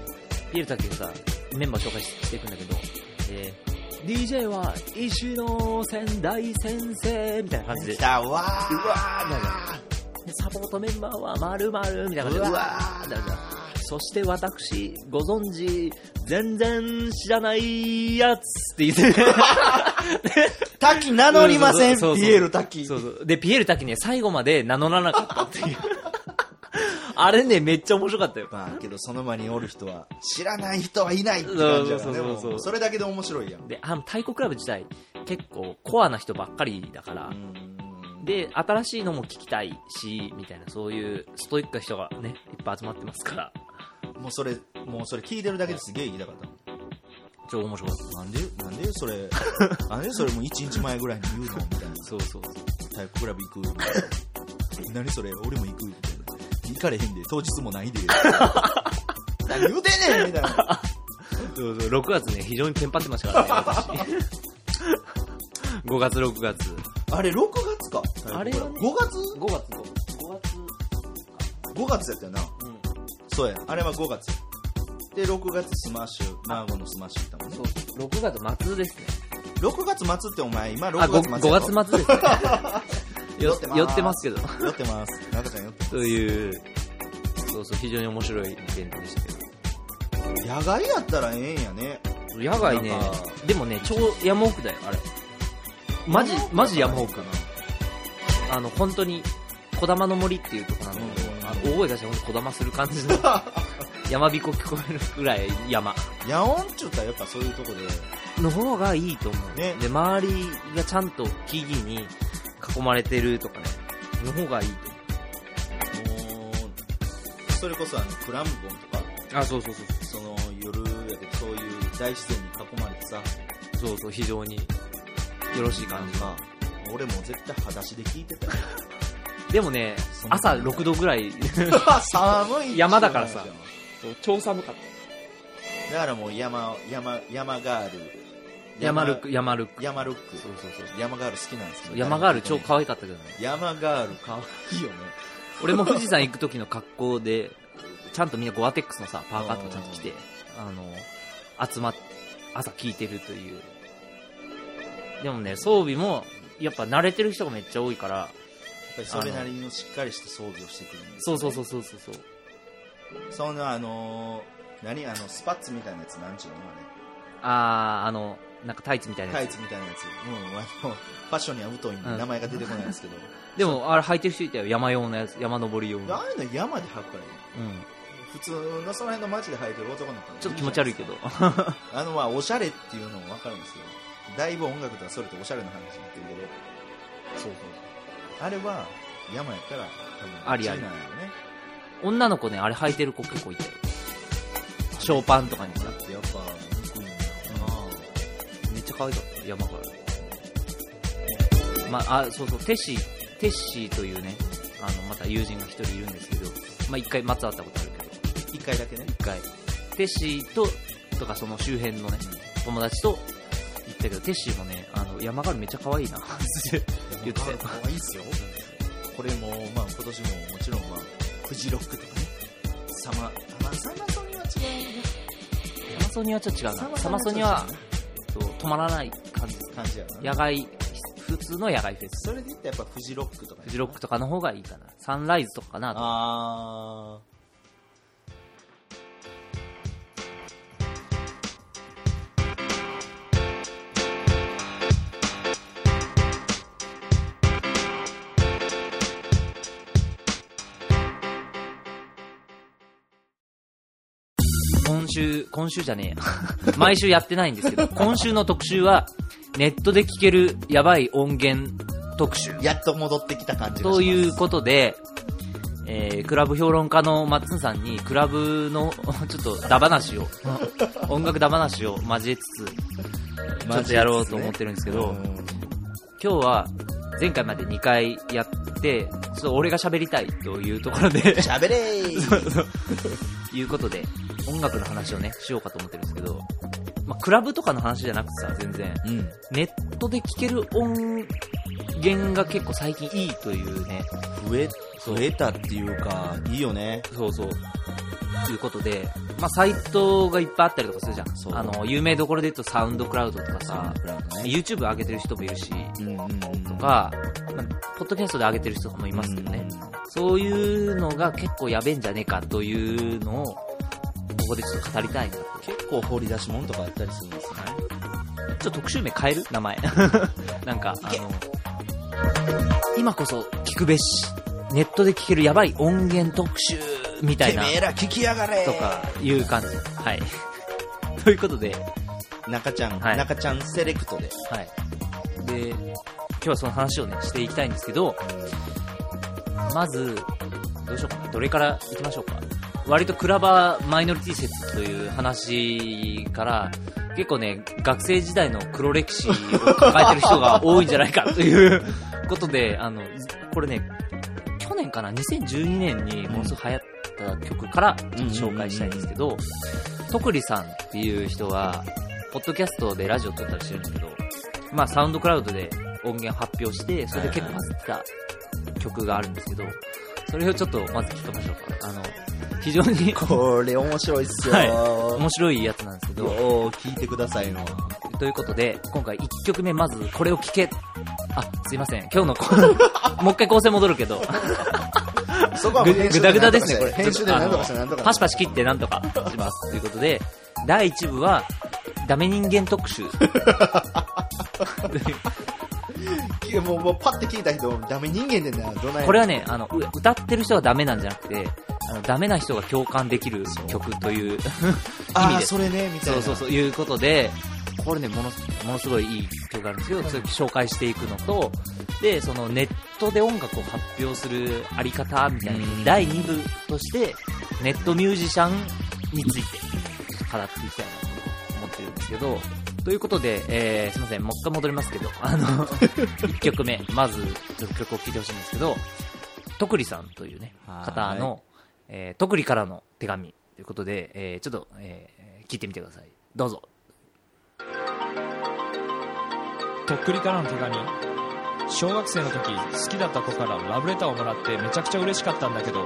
ピエール滝がさメンバー紹介していくんだけど、えー DJ は石野仙台先生みたいな感じで。来たわー。うわーなるでサポートメンバーは〇〇みたいな感じで。うわー。なるじゃんそして私ご存知全然知らないやつって言って。滝名乗りませんピエール滝。そうそう。でピエール滝ね最後まで名乗らなかったっていう。あれねめっちゃ面白かったよ。まあけどその場におる人は知らない人はいないって感じだからね。そうそれだけで面白いやん。であの太鼓クラブ自体結構コアな人ばっかりだから、うん。で新しいのも聞きたいしみたいなそういうストイックな人がねいっぱい集まってますからもうそれもうそれ聞いてるだけですげえ言いたかった超面白かった。なんでなんでそれ なんでそれもう1日前ぐらいに言うのみたいな。そうそうそう。太鼓クラブ行く。みたいな何それ俺も行く。みたいな行かれへんで。当日もないで。何言うてんねんみたいな。そうそう。6月ね非常にテンパってましたからね私。5月6月。あれ6月か。あれはね。5月？5月5月 ?5 月やったよな。うんそうや。あれは5月。で6月スマッシュ。マーゴのスマッシュ行ったもんね。そう。そう、6月末ですね。6月末ってお前今6あ、月末 5, やろ？5月末ですね。寄ってます。寄ってますけど。寄ってます。中ちゃん寄ってという、そうそう、非常に面白いイベントでしたけど。野外やったらええんやね。野外ね。でもね、超山奥だよ、あれ。マジ、マジ山奥かな。あの、本当に、小玉の森っていうとこなの大声出してほんと小玉する感じの、山彦聞こえるぐらい山野音っちゅったらやっぱそういうとこでの方がいいと思う。ねで、周りがちゃんと木々に囲まれてるとかね、の方がいいともうそれこそあのクランボンとか。あ、そうそうそう。その夜やでそういう大自然に囲まれてさそうそう、非常によろしい感じ。まあ俺も絶対裸足で聞いてたよでもね朝6度ぐらい、寒い山だからさ超寒かった。だからもう山山山ガール山ルック、山ルック。山ルックそうそうそう。山ガール好きなんですけど山ガール超可愛かったけどね。山ガール可愛いよね俺も富士山行く時の格好で、ちゃんとみんなゴアテックスのさ、パーカーとかちゃんと着て、あの、集まっ、朝聞いてるという。でもね、装備も、やっぱ慣れてる人がめっちゃ多いから、ぱりそれなりのしっかりした装備をしてくるんですよねそうそうそうそうそうそう。そのあのー何あのスパッツみたいなやつなんちゅうのあー、あの、なんかタイツみたいあれタなやつ。イツみたいなやつうんあの ファッションには疎いんでうん名前が出てこないんですけど、でも、あれ履いてる人いたよ。山用のやつ、山登り用の。ああいうの山で履くからいいうん。普通のその辺の街で履いてる男の子ちょっと気持ち悪いけど。あのまあおしゃれっていうのも分かるんですよだいぶ音楽とはそれとおしゃれな話になってるけどそうそうあれは山やったら多分ありあり。なんやろね。女の子ね、あれ履いてる子結構いたよ。ショーパンとかにさだ。って。やっぱ憎いん。だろうなめっちゃ可愛かった、山から。まあ、あ、そうそう、テッシー、テッシーというね、あの、また友人が一人いるんですけど、まあ一回松会ったことあるけど、一回だけね。一回、テッシーと、とかその周辺のね、友達と行ったけど、テッシーもね、あの、山ガールめっちゃ可愛いな、って言って。可愛いっすよこれもまあ今年ももちろんまあフジロックとかねサマまあサマソニは違うねサマソニはちょっと違うな。サマソニは、そう止まらない感じ。感じやな野外、普通の野外フェス。それで言ったらやっぱフジロックとかフジロックとかの方がいいかな。サンライズとかかなと。あ今週、今週じゃねえや。毎週やってないんですけど、今週の特集は、ネットで聴けるやばい音源特集。ーやっと戻ってきた感じがしますということで、えー、クラブ評論家のマッツンさんに、クラブの、ちょっと、ダ話を、音楽ダ話を交えつつ、ちょっとやろうと思ってるんですけど、今日は、前回まで2回やって、ちょっと俺が喋りたいというところで、喋れ。ーいうことで、音楽の話をね、しようかと思ってるんですけど、まあ、クラブとかの話じゃなくてさ、全然、うん。ネットで聴ける音源が結構最近いいというね、増え増えたっていうかいいよね。そうそう。ということで、まあ、サイトがいっぱいあったりとかするじゃん。そう。あの、有名どころで言うとサウンドクラウドとかさ、ね。YouTube 上げてる人もいるし、うんうんうん。とか、まあポッドキャストで上げてる人もいますけどね。そういうのが結構やべえんじゃねえかというのを、ここでちょっと語りたいなと。結構掘り出し物とかあったりするんですねちょっと特集名変える？名前。なんか、あの、今こそ聞くべし、ネットで聞けるやばい音源特集みたいな、てめえら聞きやがれとかいう感じ。はい。ということで、中ちゃん、はい中ちゃんセレクトではい。で、今日はその話をね、していきたいんですけど、まず、どうしようかな。どれから行きましょうか。割とクラバーマイノリティ説という話から、結構ね、学生時代の黒歴史を抱えてる人が多いんじゃないかということで、あの、これね、去年かな、2012年にものすごく流行った曲から紹介したいんですけど、とくりさんっていう人は、ポッドキャストでラジオ撮ったりしてるんですけど、まあサウンドクラウドで音源発表して、それで結構バズった曲があるんですけど、それをちょっとまず聞きましょうか。あの、非常に これ面白いっすよ。はい面白いやつなんですけど、よう聞いてくださいの。ということで、今回1曲目まずこれを聴け。あ、すいません。今日のこ、もう一回構成戻るけど、そこはもぐぐだぐだですね、これ。編集で何とかして何とかパシパシ切ってなんとかします。ということで、第1部は、ダメ人間特集。もうもうパッて聞いた人、ダメ人間でな、どないこれはね、あの、う歌ってる人がダメなんじゃなくて、あの、ダメな人が共感できる曲という意ああ、味です。それね、みたいな。そうそうそう、いうことで、これね、ものすものすごいいい曲があるんですけど、それ紹介していくのと、で、そのネットで音楽を発表するあり方みたいなうん、第2部として、ネットミュージシャンについて、語っていきたいなと思ってるんですけど、ということで、えー、すいません、もう一回戻りますけど、あの、1曲目、まず、曲を聴いてほしいんですけど、とくりさんというね、はい方の、えー、とくりからの手紙ということで、えー、ちょっと、えー、聞いてみてください。どうぞ。とっくりからの手紙小学生の時好きだった子からラブレターをもらってめちゃくちゃ嬉しかったんだけど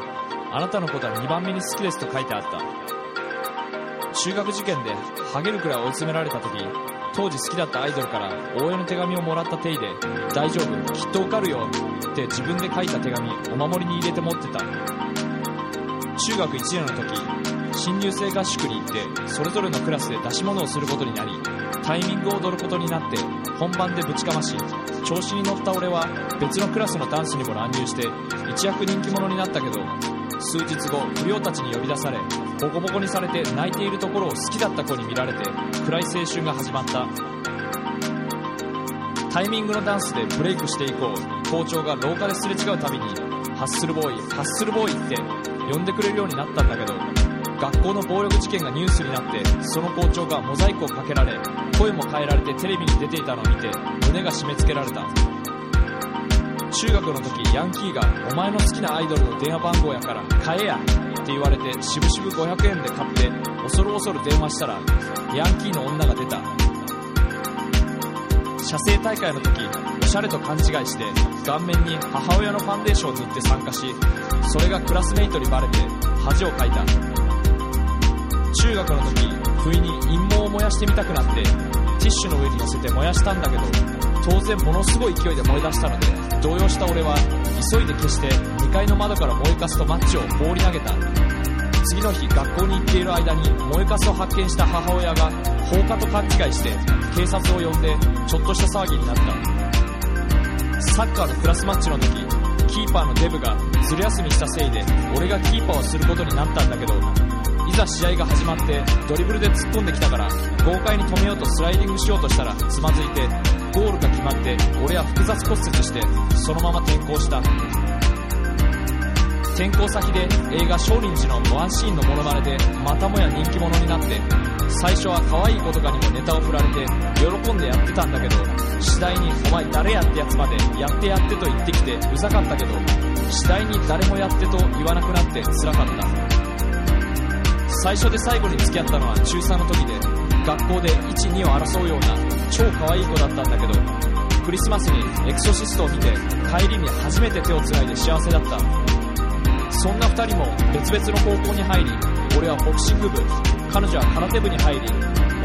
あなたのことは2番目に好きですと書いてあった中学受験でハゲるくらい追い詰められた時当時好きだったアイドルから応援の手紙をもらった手入で「大丈夫きっと受かるよ」って自分で書いた手紙お守りに入れて持ってた。中学1年の時新入生合宿に行ってそれぞれのクラスで出し物をすることになりタイミングを踊ることになって本番でぶちかまし調子に乗った俺は別のクラスのダンスにも乱入して一躍人気者になったけど数日後不良たちに呼び出されボコボコにされて泣いているところを好きだった子に見られて暗い青春が始まった。タイミングのダンスでブレイクしていこう。校長が廊下ですれ違うたびにハッスルボーイハッスルボーイって呼んでくれるようになったんだけど学校の暴力事件がニュースになってその校長がモザイクをかけられ声も変えられてテレビに出ていたのを見て胸が締め付けられた。中学の時ヤンキーが「お前の好きなアイドルの電話番号やから買えや」って言われてしぶしぶ500円で買って恐る恐る電話したらヤンキーの女が出た。写生大会の時おしゃれと勘違いして顔面に母親のファンデーションを塗って参加しそれがクラスメイトにバレて恥をかいた。中学の時不意に陰謀を燃やしてみたくなってティッシュの上に乗せて燃やしたんだけど当然ものすごい勢いで燃え出したので動揺した俺は急いで消して2階の窓から燃えかすとマッチを放り投げた。次の日学校に行っている間に燃えかすを発見した母親が放火と勘違いして警察を呼んでちょっとした騒ぎになった。サッカーのクラスマッチの時キーパーのデブがずる休みしたせいで俺がキーパーをすることになったんだけどいざ試合が始まってドリブルで突っ込んできたから豪快に止めようとスライディングしようとしたらつまずいてゴールが決まって俺は複雑骨折してそのまま転校した。転校先で映画「少林寺」のワンシーンのモノマネでまたもや人気者になって最初は可愛い子とかにもネタを振られて喜んでやってたんだけど次第に「お前誰やってやつまでやってやって」と言ってきてうざかったけど次第に誰もやってと言わなくなって辛かった。最初で最後に付き合ったのは中3の時で学校で12を争うような超可愛い子だったんだけどクリスマスにエクソシストを見て帰りに初めて手をつないで幸せだった。そんな2人も別々の高校に入り俺はボクシング部彼女は空手部に入り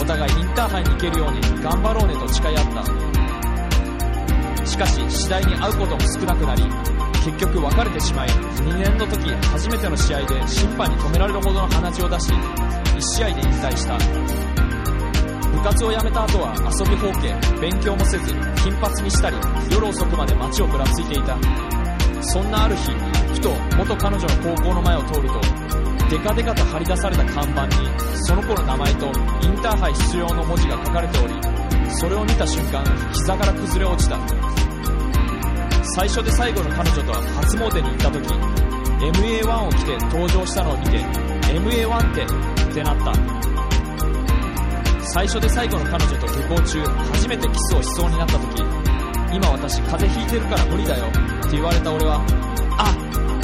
お互いインターハイに行けるように頑張ろうねと誓い合った。しかし次第に会うことも少なくなり結局別れてしまい2年の時初めての試合で審判に止められるほどの鼻血を出し1試合で引退した。活を辞めた後は遊びほうけ勉強もせず金髪にしたり夜遅くまで街をぶらついていた。そんなある日ふと元彼女の高校の前を通るとデカデカと張り出された看板にその子の名前とインターハイ出場の文字が書かれておりそれを見た瞬間膝から崩れ落ちた。最初で最後の彼女とは初詣に行った時 MA1 を着て登場したのを見て MA1 ってってなった。最初で最後の彼女と下校中初めてキスをしそうになった時今私風邪ひいてるから無理だよって言われた俺はあ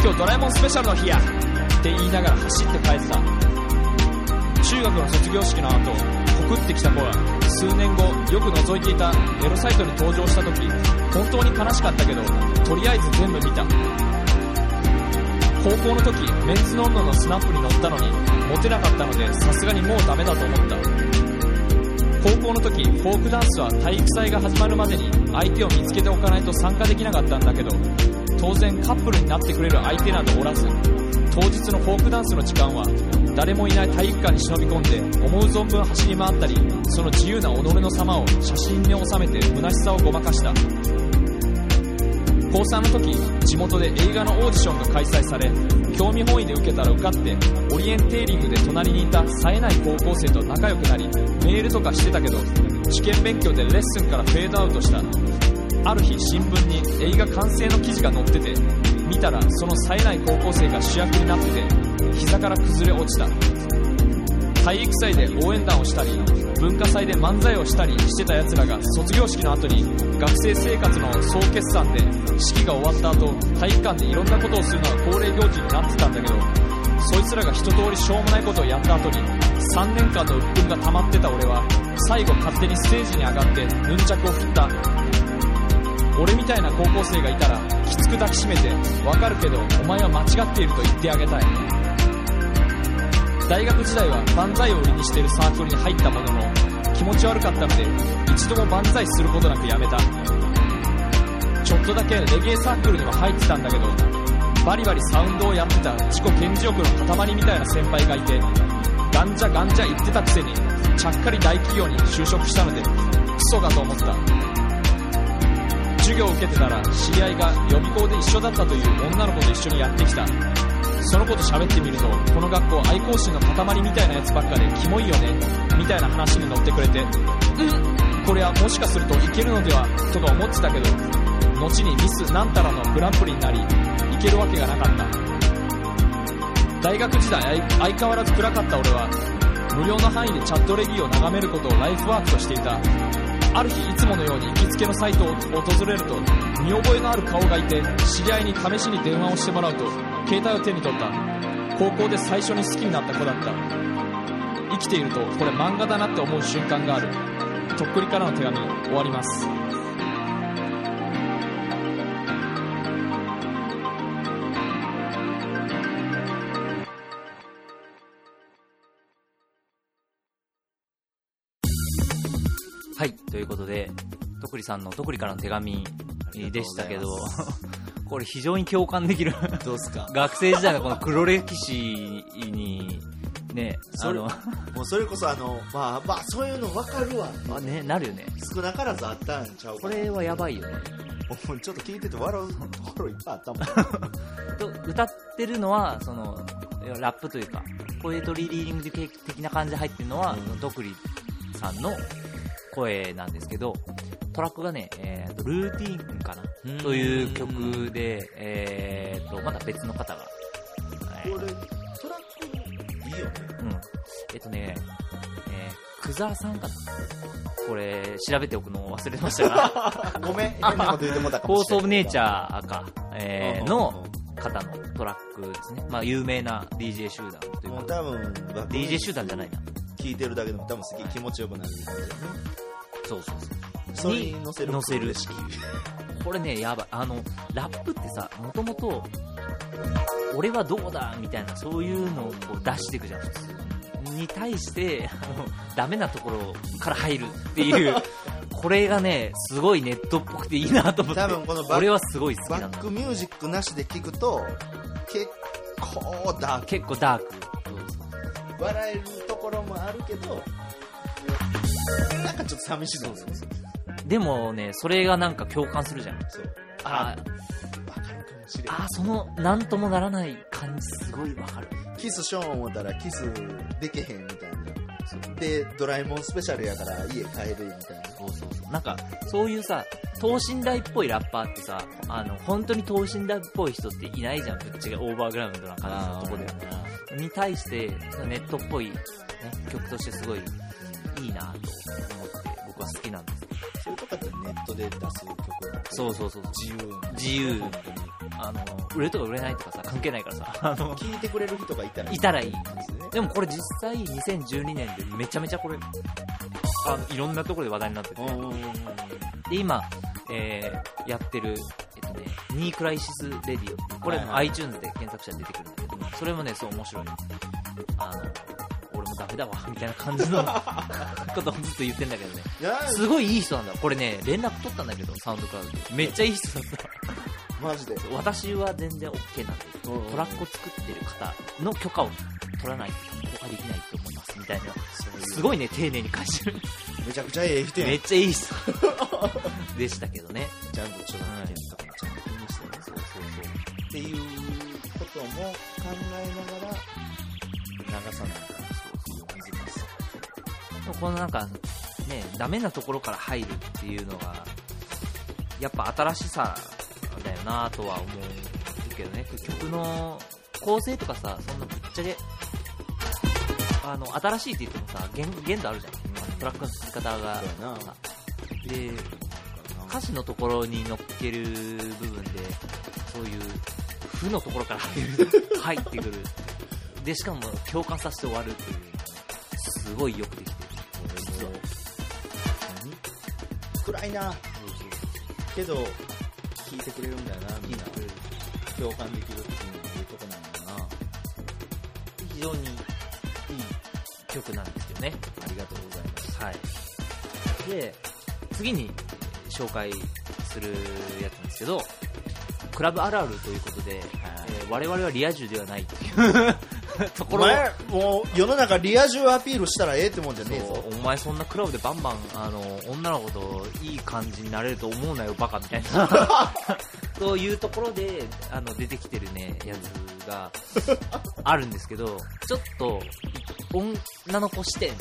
今日ドラえもんスペシャルの日やって言いながら走って帰ってた。中学の卒業式の後告ってきた子は数年後よく覗いていたエロサイトに登場した時本当に悲しかったけどとりあえず全部見た。高校の時メンズノンノのスナップに乗ったのにモテなかったのでさすがにもうダメだと思った。高校の時フォークダンスは体育祭が始まるまでに相手を見つけておかないと参加できなかったんだけど当然カップルになってくれる相手などおらず当日のフォークダンスの時間は誰もいない体育館に忍び込んで思う存分走り回ったりその自由な己の様を写真に収めて虚しさをごまかした。高3の時地元で映画のオーディションが開催され興味本位で受けたら受かってオリエンテーリングで隣にいた冴えない高校生と仲良くなりメールとかしてたけど受験勉強でレッスンからフェードアウトした。ある日新聞に映画完成の記事が載ってて見たらその冴えない高校生が主役になってて膝から崩れ落ちた。体育祭で応援団をしたり文化祭で漫才をしたりしてた奴らが卒業式の後に学生生活の総決算で式が終わった後体育館でいろんなことをするのが恒例行事になってたんだけどそいつらが一通りしょうもないことをやった後に3年間の鬱憤が溜まってた俺は最後勝手にステージに上がってヌンチャクを振った。俺みたいな高校生がいたらきつく抱きしめてわかるけどお前は間違っていると言ってあげたい。大学時代は万歳を売りにしているサークルに入ったものの気持ち悪かったので一度も万歳することなくやめた。ちょっとだけレゲエサークルには入ってたんだけどバリバリサウンドをやってた自己顕示欲の塊みたいな先輩がいてガンジャガンジャ言ってたくせにちゃっかり大企業に就職したのでクソだと思った。授業を受けてたら知り合いが予備校で一緒だったという女の子と一緒にやってきた。その子と喋ってみるとこの学校愛好心の塊みたいなやつばっかでキモいよねみたいな話に乗ってくれてうんこれはもしかするといけるのではとか思ってたけど後にミスなんたらのグランプリになりいけるわけがなかった。大学時代相相変わらず暗かった俺は無料の範囲でチャットレディを眺めることをライフワークとしていた。ある日いつものように行きつけのサイトを訪れると見覚えのある顔がいて知り合いに試しに電話をしてもらうと携帯を手に取った。高校で最初に好きになった子だった。生きているとこれ漫画だなって思う瞬間がある。とっくりからの手紙。終わります。はい、ということで、とくりさんのとくりからの手紙でしたけど、これ非常に共感できる。どうすか？学生時代のこの黒歴史に、ね、あそれの、もうそれこそあのまあまあそういうの分かるわまあね、なるよね。少なからずあったんちゃうかこれはやばいよね。もうちょっと聞いてて笑うところいっぱいあったもん と歌ってるのは、その、ラップというか、ポエトリーリーディング的な感じで入ってるのは、うんとくりさんの声なんですけど、トラックがね、えーと、ルーティーンかなうん。という曲で、えーと、また別の方が、えーこれトラックいいよね。うん。えっとね、えー、クザーさんかな。これ、調べておくのを忘れてましたが、ごめん。変なこと言ってもうたかもしれんコースオブネイチャーか、えー、うん。の方のトラックですね。まあ、有名な DJ 集団というか、もう多分 DJ 集団じゃないな。聞いてるだけでも多分すげえ気持ちよくなる感じだよねそうそうそう。それに乗せる乗せる式これね、やばい。あの、ラップってさ、もともと、俺はどうだみたいな、そういうのをこう出していくじゃん、普通。に対して、あの、ダメなところから入るっていう、これがね、すごいネットっぽくていいなと思って。多分この俺はすごい好きなんだバッ。クミュージックなしで聞くと結構だ結構ダーク。笑えるところもあるけどなんかちょっと寂しいのですねでもね、それがなんか共感するじゃん。そう。あわかるかもしれんあ、その、なんともならない感じ、すごいわかる。キスしよう思ったらキスできへんみたいなでドラえもんスペシャルやから家帰るみたいなそうそうそう。なんか、そういうさ、等身大っぽいラッパーってさ、あの、本当に等身大っぽい人っていないじゃん、ぶっちゃけオーバーグラウンドな感じのとこで。に対して、ネットっぽい、ね、曲としてすごいいいなと思って、僕は好きなんです。そういうとこってネットで出す曲そうそうそう。自由な自由本当にあの、売れるとか売れないとかさ、関係ないからさ、あの、聞いてくれる人がいたらいたらいい。ですね。でもこれ実際2012年でめちゃめちゃこれ、あの、いろんなところで話題になってて、で、今、えー、やってる、えっとね、ニークライシスレディオ。これも iTunes で検索したら出てくるんだけどそれもねそう面白い。あの俺もダメだわみたいな感じの ことをずっと言ってんだけどね。すごいいい人なんだ。これね連絡取ったんだけどサウンドクラウドで。めっちゃいい人だったマジで。私は全然 OK なんでうんうん。トラックを作ってる方の許可を取らないと公開できないと思いますみたいな。すごいね丁寧に返してる。めちゃくちゃええ人やん。めっちゃいい人。でしたけどね。ちゃんと著作権とかもちゃんと気にしてねそうそうそうっていうことも考えながら流さないからそういう難しさこのなんかねダメなところから入るっていうのがやっぱ新しさだよなとは思うけどね。曲の構成とかさそんなぶっちゃけあの新しいって言ってもさ限限度あるじゃん、トラックの作り方が。で歌詞のところに乗っける部分でそういう負のところから入 ってくる。でしかも共感させて終わるっていう。すごいよくできてる。実は何？暗いな。けど聞いてくれるんだよなみんな。共感できるっていうとこなんだよな。非常にいい曲なんですよね。ありがとうございます。はい。で次に紹介するやつなんですけどクラブあるあるということで、えー我々はリア充ではないっていう ところを。お前もう世の中リア充アピールしたらええってもんじゃねえぞ。お前そんなクラブでバンバンあの女の子といい感じになれると思うなよバカみたいな。というところであの出てきてるねやつがあるんですけどちょっと女の子視点、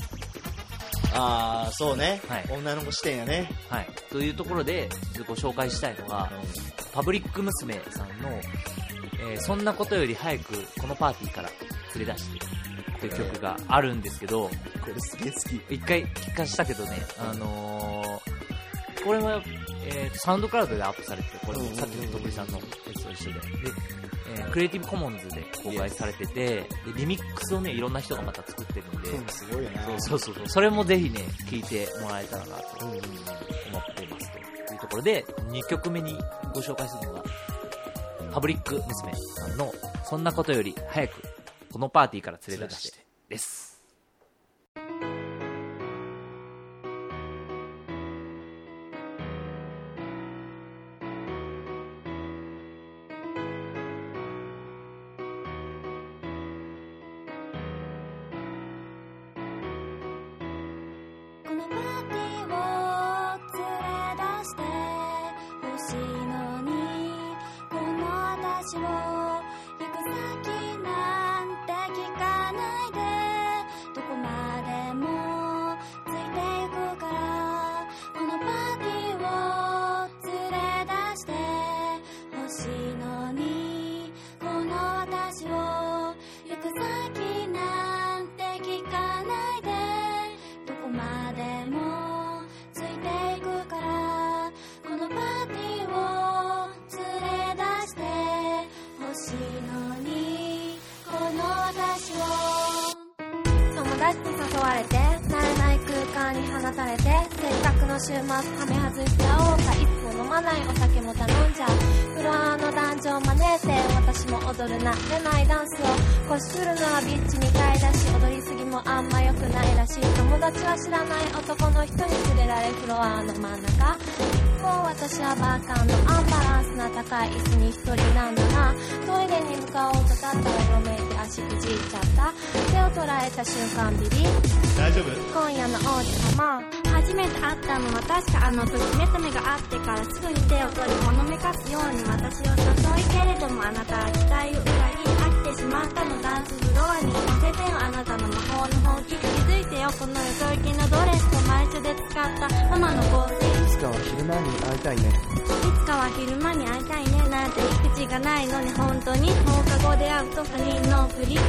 ああそうね、はい。女の子視点やね。はい、というところでちょっとご紹介したいのがパブリック娘さんの、えーそんなことより早くこのパーティーから連れ出して」という曲があるんですけど、これすげえ好き。一回聞かしたけどね、あのーこれは、えーサウンドクラウドでアップされてて、これもさっきの徳井さんのやつと一緒で、で、えークリエイティブコモンズで公開されてて、でリミックスをね、いろんな人がまた作ってるんで、すごいよな。そうそうそう。そう、それもぜひね、聞いてもらえたらなと思ってますと。いうところで、2曲目にご紹介するのが、パブリック娘さんの、そんなことより早く、このパーティーから連れ出して、です。い椅子に一人なんだな。トイレに向かおうと立ったらよめいて足くじいちゃった。手を捉えた瞬間ビリ大丈夫？今夜の王子様。初めて会ったのは確かあの時目と目が合ってからすぐに手を取りほのめかすように私を誘いけれどもあなたは期待を裏切り飽きてしまったのダンスフロアに乗せてよあなたの魔法の本気気づいてよこのよそ行きのドレスと毎週で使ったママの香水いつかは昼間に会いたいね。いつかは昼間に会いたいね。なんて口がないのに本当に放課後で会うと他人のふりだ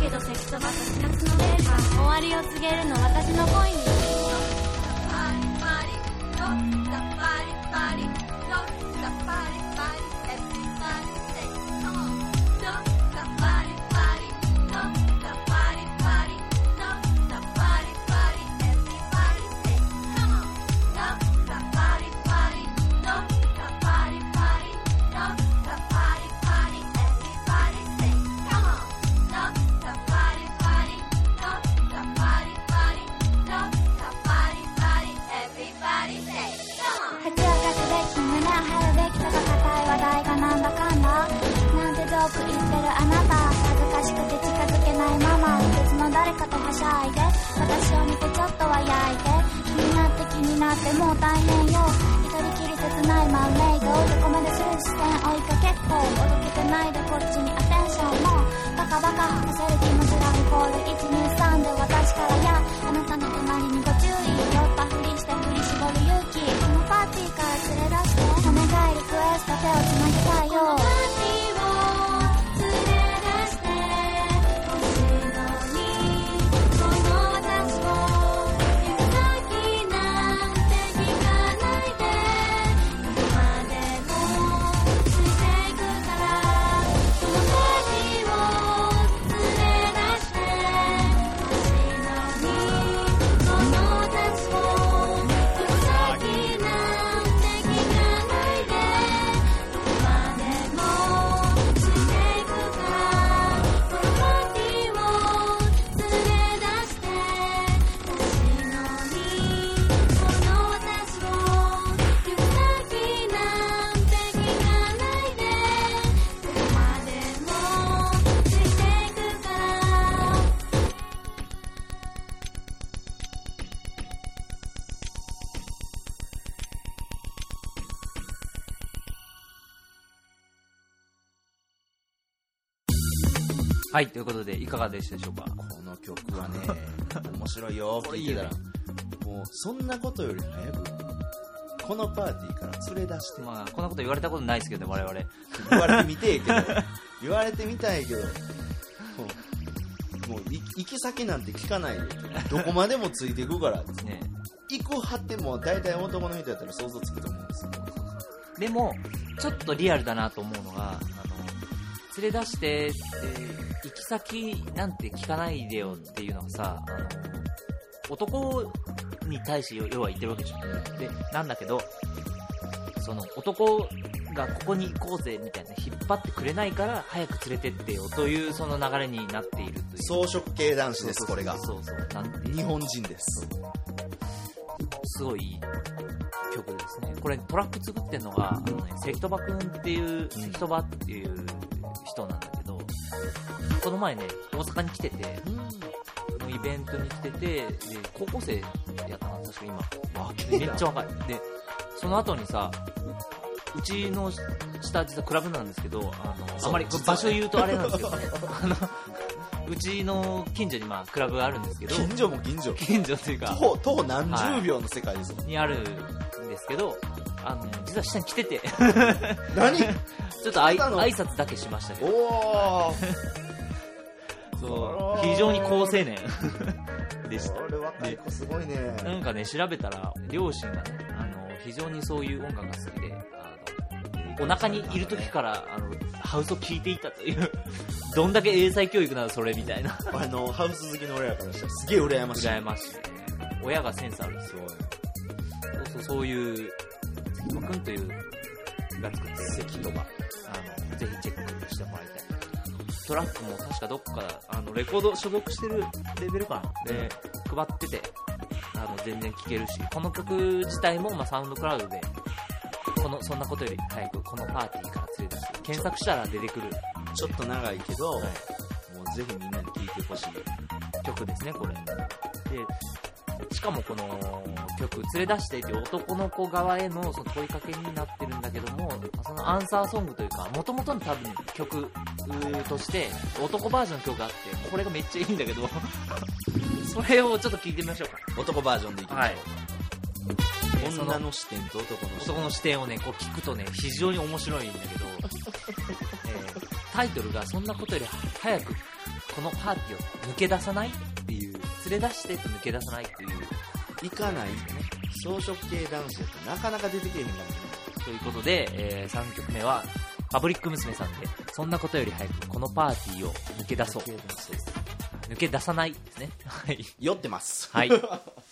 けど関そばと2つのレーザー終わりを告げるの私の恋に。く言ってるあなた恥ずかしくて近づけないまま別の誰かとはしゃいで私を見てちょっとは焼いて気になって気になってもう大変よ一人きり切ないマンメイドどこまでする視線追いかけっこおどけてないでこっちにアテンションもバカバカ焦る気持ちがイコール123で私からやあなたの隣にご注意酔ったふりして振り絞る勇気このパーティーから連れ出してお願いリクエスト手をつなぎたいよ。はい、ということで、いかがでしたでしょうか？この曲はね、面白いよ、聞いてたら。もう、そんなことより早く、このパーティーから連れ出して、まあ、こんなこと言われたことないですけどね、我々。言われてみてえけど、言われてみたいけど、もう、行き先なんて聞かないで、どこまでもついていくから、ね。行く派ってもう大体男の人やったら想像つくと思うんですよ。でも、ちょっとリアルだなと思うのが、連れ出してって、行き先なんて聞かないでよっていうのがさ、あの、男に対して要は言ってるわけでしょ。で、なんだけど、その男がここに行こうぜみたいな引っ張ってくれないから早く連れてってよというその流れになっているという。装飾系男子です、これが。そうそう。なんて日本人です。すごいいい曲ですね。これトラック作ってるのが、あのね、関戸場くんっていう、関戸場っていう人なんだけど、この前ね、大阪に来てて、もうイベントに来てて、で、高校生やったな、確か今。めっちゃ若い。で、その後にさ、うちの下、実はクラブなんですけど、あの、あまり場所言うとあれなんですけど、あの、うちの近所にまあクラブがあるんですけど、近所も近所。近所っていうか、徒歩、徒歩何十秒の世界ですもん。にあるんですけど、あの、実は下に来てて、何？ちょっとあい挨拶だけしましたけど、おー そう非常に好青年でした。これ若い子すごいね。なんかね、調べたら、両親がね、あの、非常にそういう音楽が好きで、あの、お腹にいる時から、あの、ハウスを聴いていたという、どんだけ英才教育なのそれみたいな。あの、ハウス好きの俺らからしたらすげえ羨ましい。羨ましい。親がセンスあるすよ。そうそう、そういう、関戸くんという、が作ってる関戸が、あの、ぜひチェックしてもらいたい。トラックも確かどっか、あの、レコード所属してるレベルかな。で、配ってて、あの、全然聴けるし、この曲自体も、まあ、サウンドクラウドで、この、そんなことより早く、このパーティーから連れ出して、検索したら出てくる、ちょっと長いけど、はいもうぜひみんなに聴いてほしい。曲ですね、これ。で、しかもこの曲、連れ出してっていう男の子側へのその問いかけになってるんだけども、そのアンサーソングというか、元々の多分曲として、男バージョンの曲があって、これがめっちゃいいんだけど、それをちょっと聞いてみましょうか。男バージョンでいきましょう。えその女の視点と男の視点。男の視点をね、こう聞くとね、非常に面白いんだけど、えータイトルがそんなことより早くこのパーティーを抜け出さないっていう、連れ出してと抜け出さないっていう、行かない装飾系男子やったらなかなか出てけえへんかもしということで、え3曲目は、パブリック娘さんで、そんなことより早くこのパーティーを抜け出そう。抜け出さないですね。はい。酔ってます。はい。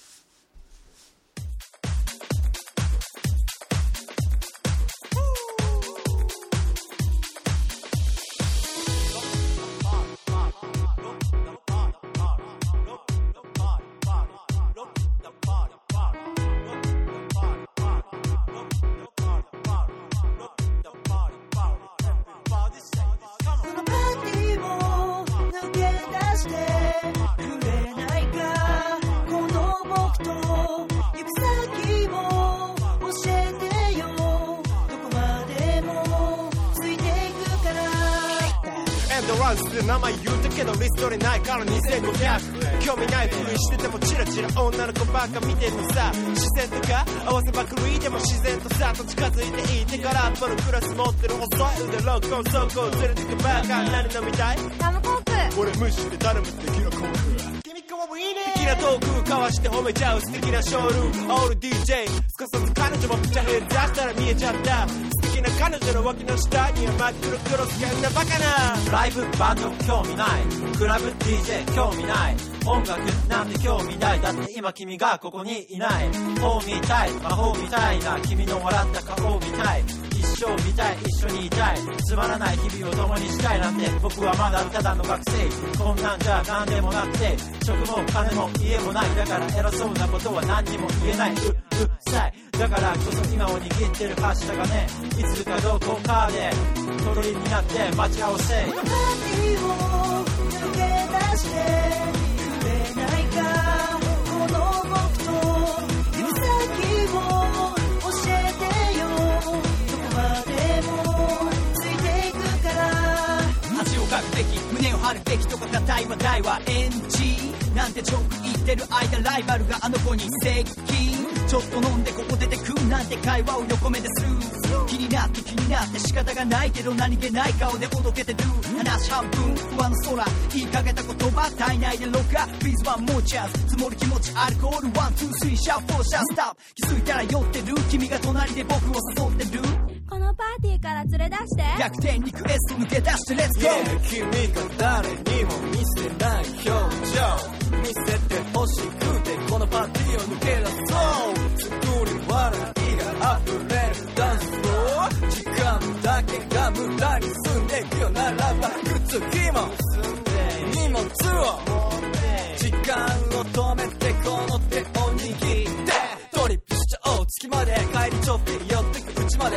ランス名前言うたけどリストにないから2500興味ないふりしててもチラチラ女の子ばっか見てるさ。自然とか合わせまくりでも自然とさと近づいていいてからこのクラス持ってる細い腕ロックオン走行連れてくバカ何飲みたい。ラムコーク。俺無視で誰もできるコーク君かもいいね素敵なトーク交わして褒めちゃう素敵なショールーム。オール DJ すかさず彼女もピチャヘッ出したら見えちゃった。な彼女の脇の下には真っ黒クロスがんなバカな。ライブバンド興味ない。クラブ DJ 興味ない。音楽なんて興味ない。だって今君がここにいない。本見たい。魔法みたいな。君の笑った顔見たい。生見たい一緒にいたいつまらない日々を共にしたいなんて僕はまだただの学生。こんなんじゃ何でもなくて職も金も家もないだから偉そうなことは何にも言えない。ううっさい。だからこそ今を握ってる柱がねいつかどこかでとろりになって待ち合わせ。恥をかくべき胸を張るべきとか硬い話題は NG なんてジョーク言ってる間ライバルがあの子に接近。ちょっと飲んでここ出てくんなんて会話を横目でする気になって気になって仕方がないけど何気ない顔でおどけてる。話半分上の空言いかけた言葉体内で録画。Please one more chance 積もる気持ちアルコール one two three shot four shot stop 気づいたら酔ってる。君が隣で僕を誘ってる。このパーティーから連れ出して。逆転リクエスト抜け出して Let's go! 君が誰にも見せない表情。見せてほしくてこのパーティーを抜け出そう。作り笑いが溢れるダンスフロア時間だけが無駄に済んでいくよならば靴ひも。荷物を。時間を止めてこの手を握って。トリップしちゃおう。月まで帰りちょって寄ってくうちまで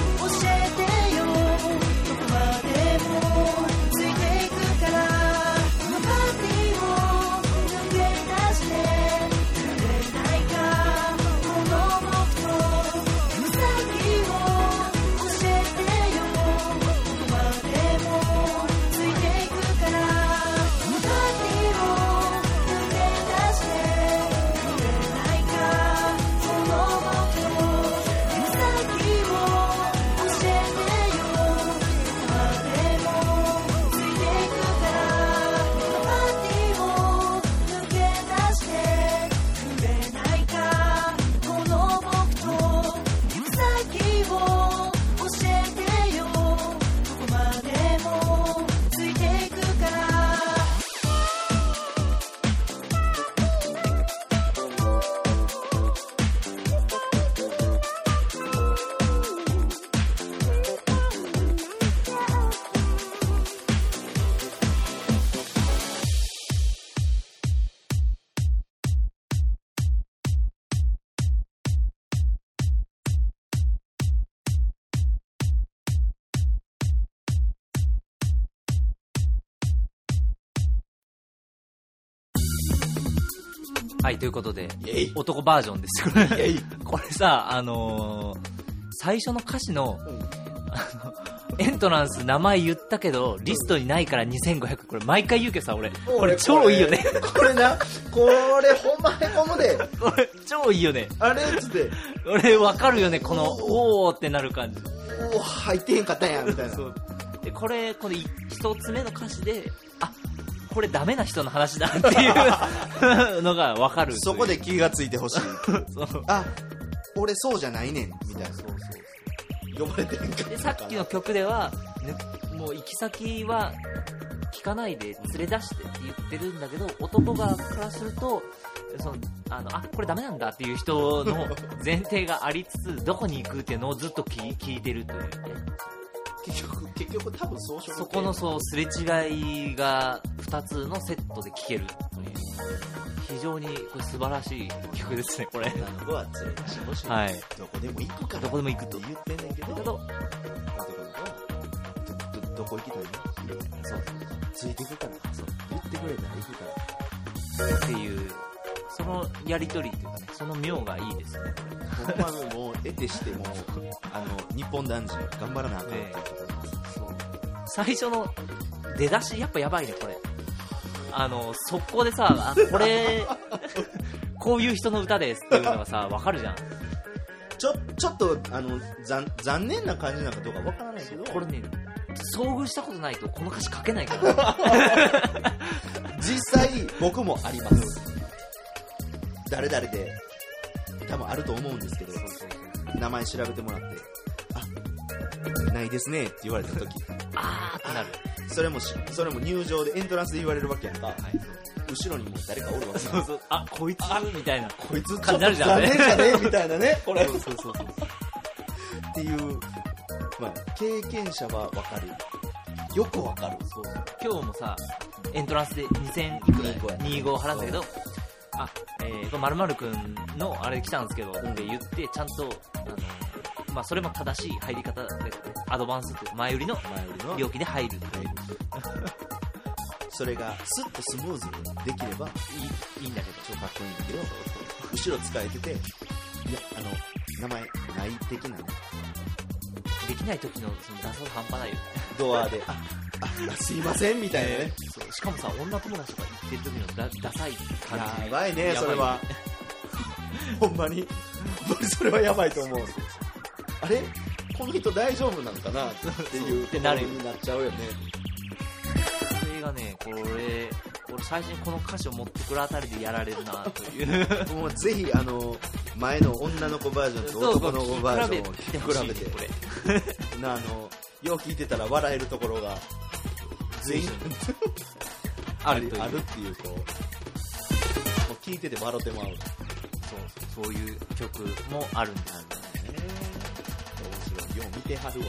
はい、ということで男バージョンですよ、これ。これさ、あのー最初の歌詞の、あの、エントランス名前言ったけど、リストにないから2500。これ毎回言うけどさ、俺。これ超いいよね。これなこれほんまへこむで これ超いいよね。あれっつって俺わかるよね、この、おーってなる感じ。おお入ってへんかったんやみたいなそう。で、これ、このい一つ目の歌詞で、あ、これダメな人の話だっていうのがわかる。そこで気がついてほしい そう。あ俺そうじゃないねんみたいな呼ばれてへんかで、さっきの曲では、ね、もう行き先は聞かないで連れ出してって言ってるんだけど、男側からすると、その、あの、あ、これダメなんだっていう人の前提がありつつ、どこに行くっていうのをずっと聞聞いてるというね。結局結局多分装飾そこのそう、すれ違いが2つのセットで聴けるという。非常にこれ素晴らしい曲ですね、これ。女の子は連れ出してほしい、はい。どこでも行くからどこでも行くと。言ってんねんけどど、どどどここ行きたいねそう。ついていくから。そう。言ってくれたら行くから。っていう、そのやりとりっていうかね、その妙がいいですね。ほんまにもう得てしてもうあの日本男児頑張らなあかんってそう最初の出だし、やっぱやばいね、これ。あの、速攻でさ、あこれ、こういう人の歌ですっていうのがさ、わかるじゃん。ちょちょっとあの残残念な感じなんかどうかわからないけどこれね、遭遇したことないとこの歌詞書けないから。実際僕もあります誰々で多分あると思うんですけど名前調べてもらってあないですねって言われた時。あーってなる。それもしそれも入場でエントランスで言われるわけやんか、後ろにもう誰かおるわけやん。そう。あ、こいつ？みたいな。こいつ？感じになるじゃんね。じゃねみたいなね。これそうそうそう。っていう、まあ、経験者はわかる。よくわかる。そう今日もさ、エントランスで2000いくらい25や25払ったけど、あ、えー、これくんのあれで来たんですけど、って言って、ちゃんと、あの、まあ、それも正しい入り方で、アドバンスって前売りの前売りの料金で入る。それがスッとスムーズにできればいいいいんだけど、超かっこいいんだけど後ろ使えてていやあの名前ない的なねできない時のそのダサさ半端ないよね。ドアでああすいませんみたいなね。そうしかもさ、女友達とか言ってる時のダダサい感じ。やばいねそれはほんまにほんまに。それはやばいと思う。あれ？この人大丈夫なのかな？っていうってなるになっちゃうよね。これがね、これ、俺最初にこの歌詞を持ってくるあたりでやられるなという。もうぜひあの前の女の子バージョンと男の子バージョンを比べてほしい比べて。これ。なあのよう聞いてたら笑えるところが全員 あるあるっていうこうもう聞いてて笑ってまうそう、そういう曲もあるんです。面白いよう見てはるわ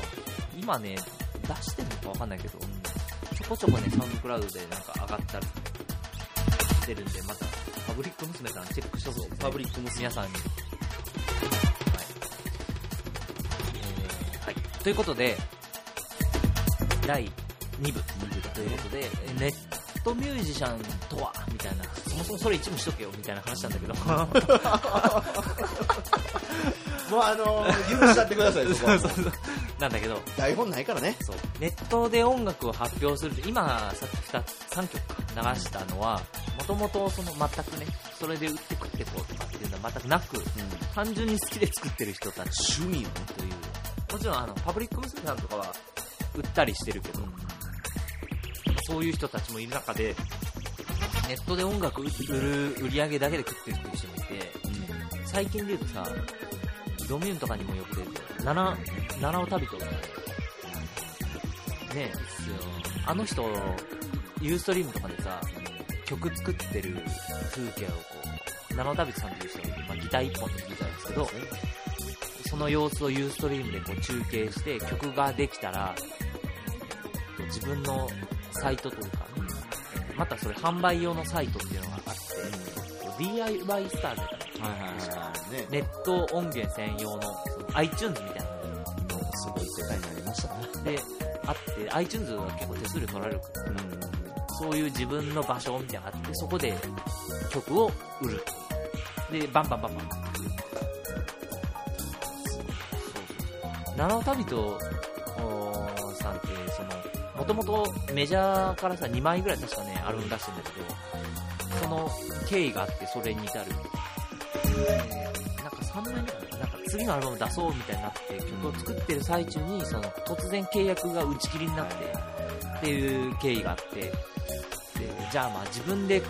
今ね、出してるのかわかんないけど、ちょこちょこね、サウンドクラウドでなんか上がったりしてるんで、また、パブリック娘さんチェックしてほしいです、ね。パブリック娘皆さんに。はい。えーはい。ということで、第2部。ということで、えネットミュージシャンとは？みたいな、そもそもそれ一部しとけよみたいな話なんだけど、もうあの許しちゃってくださいそこは。もうなんだけど、台本ないからね。そう。ネットで音楽を発表する今さっき2 3曲か流したのはもともとその全くねそれで売って食ってこうとかっていうのは全くなく、単純に好きで作ってる人たち。趣味をね。というもちろんあのパブリック娘さんとかは売ったりしてるけど、そういう人たちもいる中でネットで音楽売る売り上げだけで食ってるっていう人もいて、最近で言うとさドミューンとかにもよく出てる七七尾旅人とかねあの人ユーストリームとかでさ曲作ってる風景をこう七尾旅人さんっていう人がまあ、ギター一本でギターですけどその様子をユーストリームでこう中継して曲ができたらえっと自分のサイトというかまたそれ販売用のサイトっていうのがあって DIY スターみたいなはいはいはい。ねネット音源専用のその iTunes みたいなのすごい世界になりましたね。であって iTunes は結構手数料取られるからそういう自分の場所みたいなのがあってそこで曲を売る。でバンバンバンバン。七尾旅人おーさんってそのもともとメジャーからさ2枚ぐらい確かねアルバム出してるんだけどその経緯があってそれに至る。えなんか3年ぐらいかなんか次のアルバム出そうみたいになって曲を作ってる最中にその突然契約が打ち切りになってっていう経緯があってでじゃあまあ自分で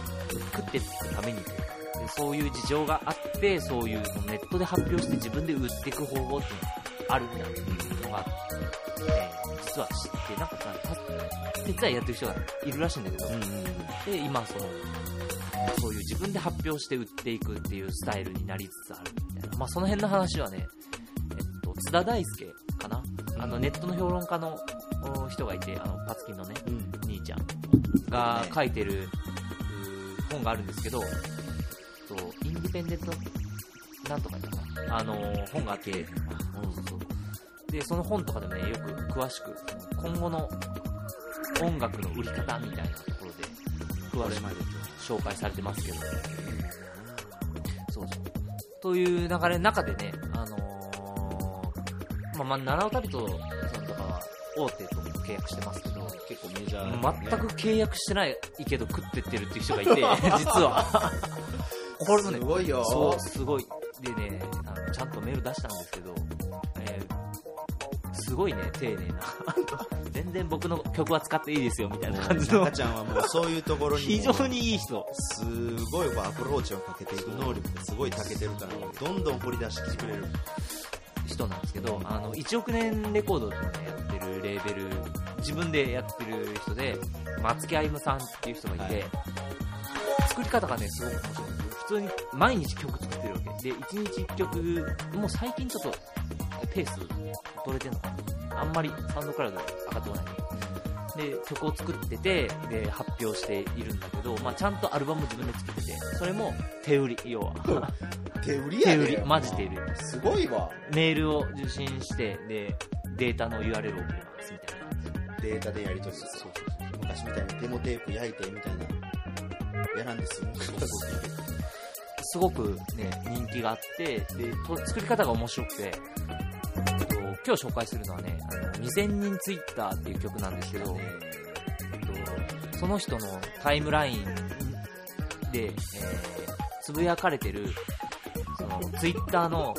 食っていくためにというかでそういう事情があってそういうのネットで発表して自分で売っていく方法っていうのがあるみたいなのがあって、実は知ってなんか手伝いやってる人がいるらしいんだけど、で今そのそういう自分で発表して売っていくっていうスタイルになりつつあるみたいな。まあその辺の話はね、えっと、津田大介かな？あのネットの評論家のお人がいて、あの、パツキンのね、兄ちゃんが書いてる、本があるんですけど、とインディペンデントなんとかだったかな？あの、本があって、そうそうそう。で、その本とかでもね、よく詳しく、今後の音楽の売り方みたいなところで詳しく紹介されてますけど、そうそう。という流れの中でね、あのーまあ、まあ、奈良尾旅人さんとかは大手と契約してますけど、結構メジャーなね、全く契約してないけど食ってってるっていう人がいて、実は。これもね、すごいよそう、すごい。でね、あのちゃんとメール出したんですけど、えーすごいね、丁寧な。全然僕の曲は使っていいですよ、みたいな感じの中。ちゃんはもうそういうところにも非常にいい人。すごいこうアプローチをかけていく能力がすごい長けてるからどんどん掘り出してきてくれる人なんですけど、あの、1億年レコードってねやってるレーベル、自分でやってる人で、松木歩夢さんっていう人がいて、はい作り方がね、すごく面白い。普通に毎日曲作ってるわけ。で、1日1曲、もう最近ちょっと、ペース取れてんのかなあんまりサウンドクラウド上がってこない。で、曲を作ってて、で、発表しているんだけど、まあちゃんとアルバム自分で作ってて、それも手売り、要は。手売りやで手売り、マジ手売り。すごいわメールを受信して、で、データの URL を送ります、みたいな感じで。データでやり取りする昔みたいにデモテープ焼いてみたいなやらんですよ すごくね、人気があって、で、と作り方が面白くて、えっと今日紹介するのはね、あの、2000人ツイッターっていう曲なんですけど、えっと、その人のタイムラインで、えーつぶやかれてる、その、ツイッターの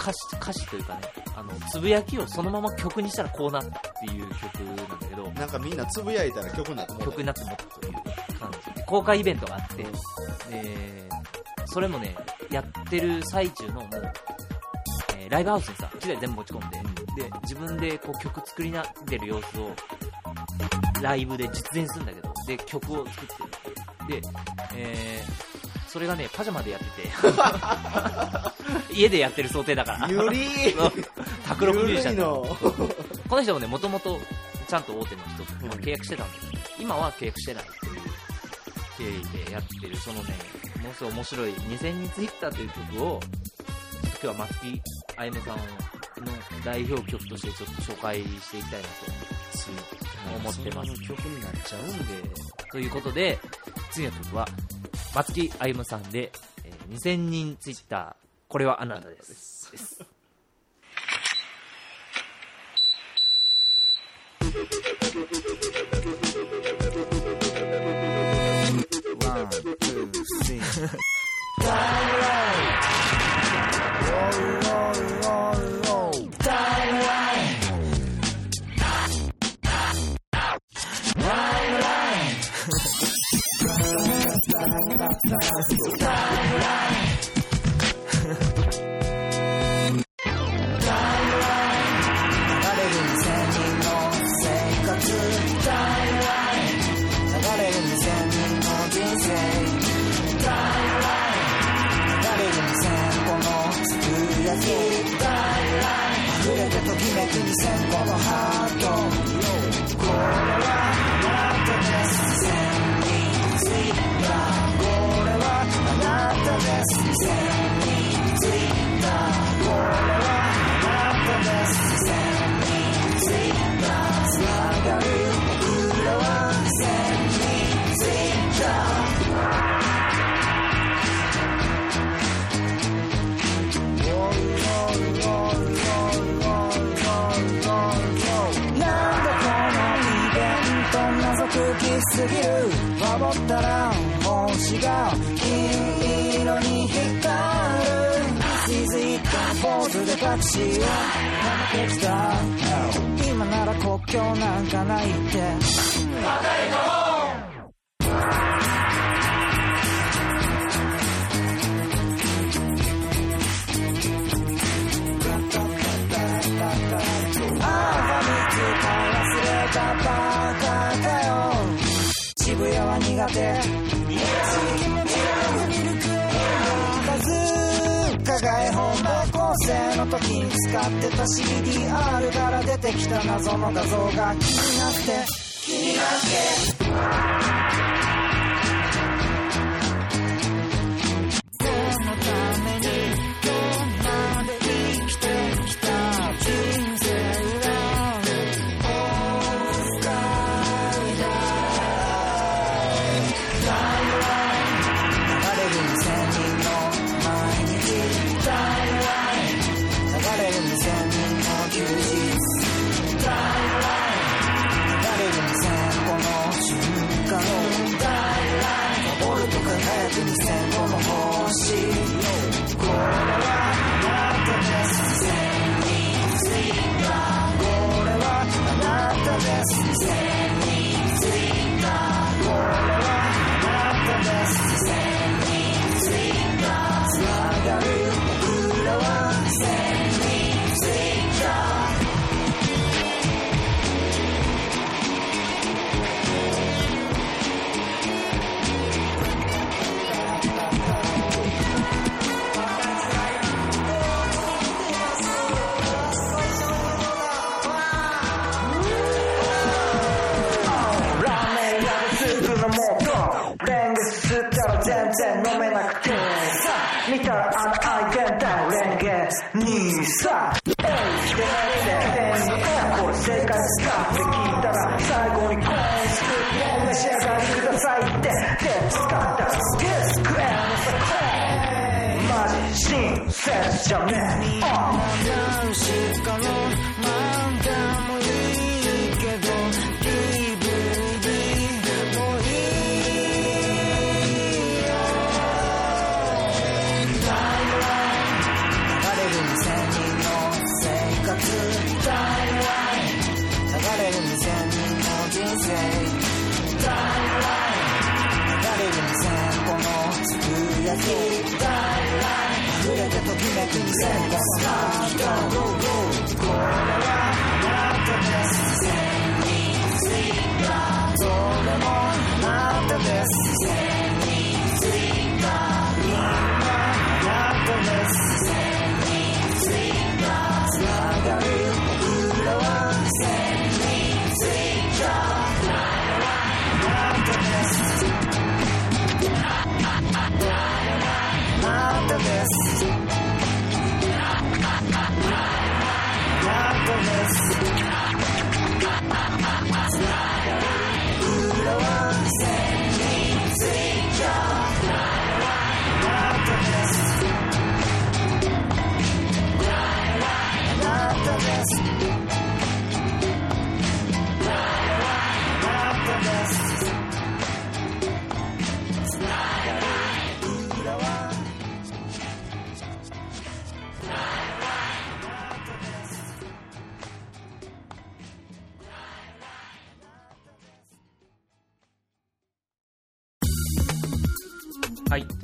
歌詞、歌詞というかね、あの、つぶやきをそのまま曲にしたらこうなったっていう曲なんだけど、なんかみんなつぶやいたら曲になっても曲になってもという感じで公開イベントがあって、でそれもねやってる最中のもう、えーライブハウスにさ1台全部持ち込んでで自分でこう曲作りなってる様子をライブで実演するんだけどで曲を作ってるで、えーそれがねパジャマでやってて。家でやってる想定だから。ゆりそう 卓録ミュージシャンの。この人もね、もともとちゃんと大手の人とまあ契約してたんだけ。ど、今は契約してないっていう経緯でやってる、そのね、ものすごい面白い2000人ツイッターという曲を、今日は松木あゆめさんの代表曲としてちょっと紹介していきたいなと思ってます。曲になっちゃうんでということで、次の曲は、松木あゆむさんで、えー2000人ツイッター、これはあなたです。です「にって何でこれ生活かって聞いたら最後にコインスクープお召し上がりくださいってで使ったディスクエアのさマジ親切じゃねえ男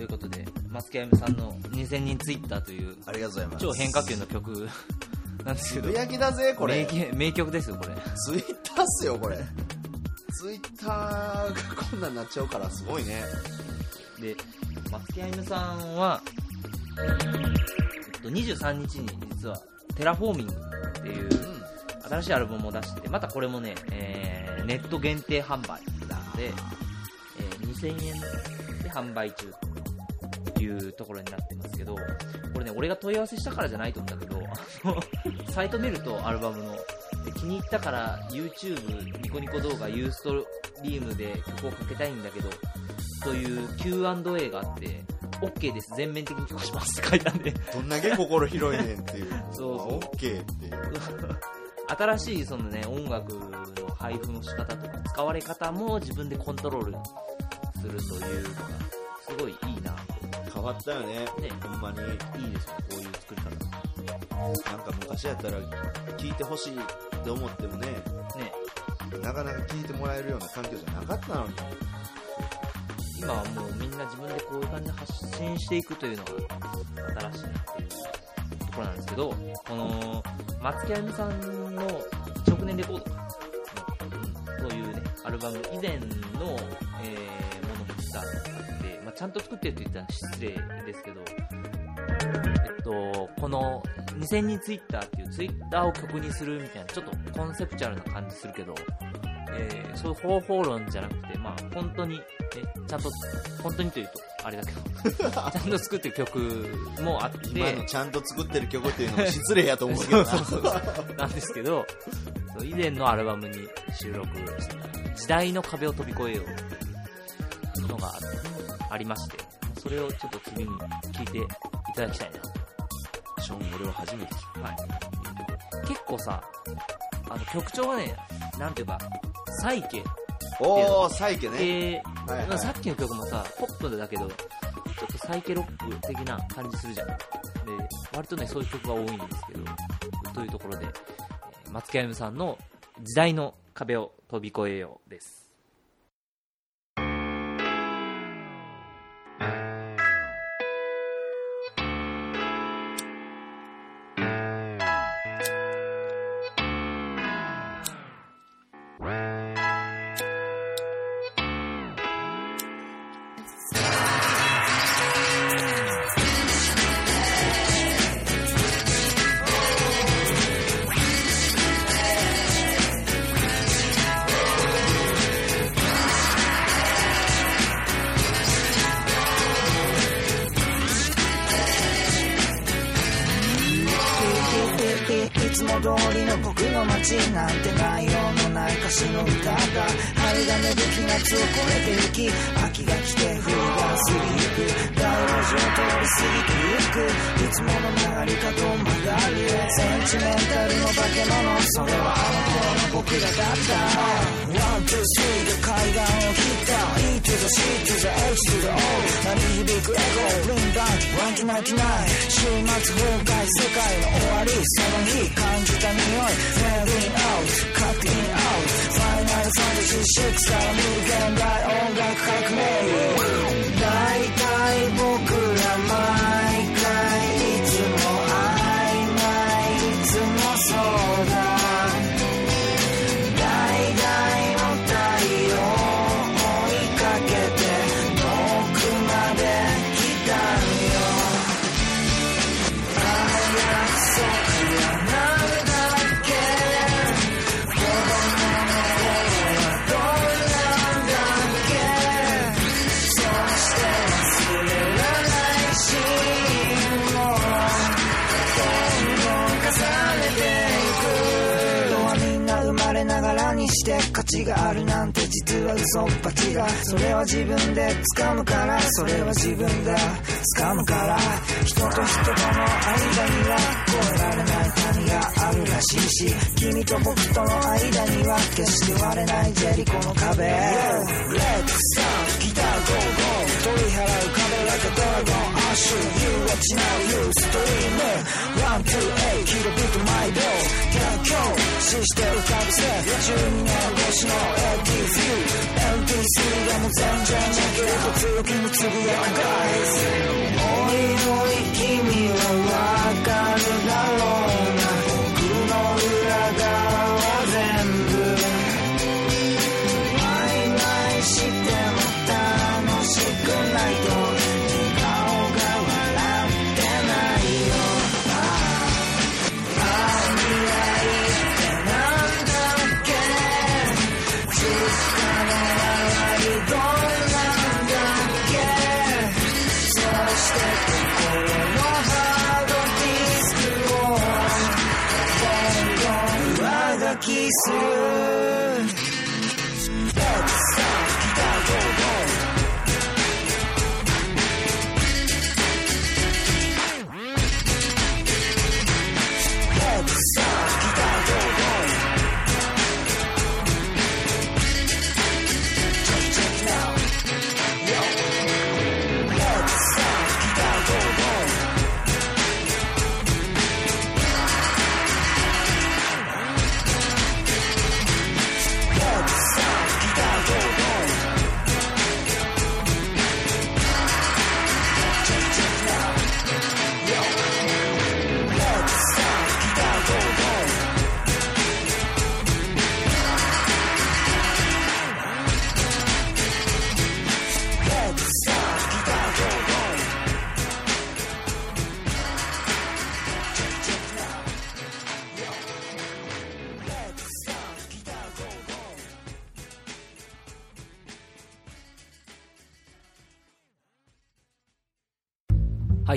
い、ということで、まつきあゆむさんの2000人ツイッターという、ありがとうございます。超変化球の曲。なんですけど、つぶやきだぜこれ。名曲名曲ですよ、これ。ツイッターっすよこれ。ツイッターがこんなんなっちゃうからすごいね。で、まつきあゆむさんは、えっと、23日に実は、テラフォーミングっていう新しいアルバムを出してて、またこれもね、えーネット限定販売なんで、えー2000円で販売中というところになってますけど、これね、俺が問い合わせしたからじゃないと思うんだけど、あのサイト見るとアルバムの、で気に入ったから YouTube、ニコニコ動画、ユーストリームで曲をかけたいんだけど、という Q&A があって、OK です、全面的に許可しますって書いたんで、どんだけ心広いねんっていう。そうそう。オッケーっていう。新しいそのね、音楽の配布の仕方とか使われ方も自分でコントロールするというのが、すごいいいな。変わったよね。ね。ほんまに。いいですよ、こういう作り方。なんか昔やったら聞いてほしいって思ってもねね、なかなか聞いてもらえるような環境じゃなかったのに。今はもうみんな自分でこういう感じで発信していくというのが新しいなっていうところなんですけど、この松木あゆみさんの直年レコード。か、うん。そういうね、アルバム以前の、えーものも実はゃんと作ってるって言ったら失礼ですけど、えっと、この2000人ツイッターっていうツイッターを曲にするみたいな、ちょっとコンセプチュアルな感じするけど、えーそういう方法論じゃなくて、まあ、本当に、ね、ちゃんと、本当にというと、あれだけど、ちゃんと作ってる曲もあって、今のちゃんと作ってる曲っていうのも失礼やと思うけどな。そうそうそう。なんですけど、そう以前のアルバムに収録した、時代の壁を飛び越えようというのがありまして、それをちょっと次に聞いていただきたいな。ショーン俺は初めて聞はい。結構さ、あの曲調がね、なんていうか、サイケおーサイケね系、はいはいまあさっきの曲もさ、ポップだけど、ちょっとサイケロック的な感じするじゃん。で、割とね、そういう曲が多いんですけど、というところで、えー松木あゆみさんの時代の壁を飛び越えようです。「しいし君と僕との間には決して割れないジェリコの壁。Let's start ギター Go. Go 取り払う壁 like a dragon アッシュ You watch now You stream One two eight キロビート毎秒逆境死して浮かぶせ12年越しの AT フィー LT3 がもう全然だけれど強気につぶやく Guys おいおい君はわか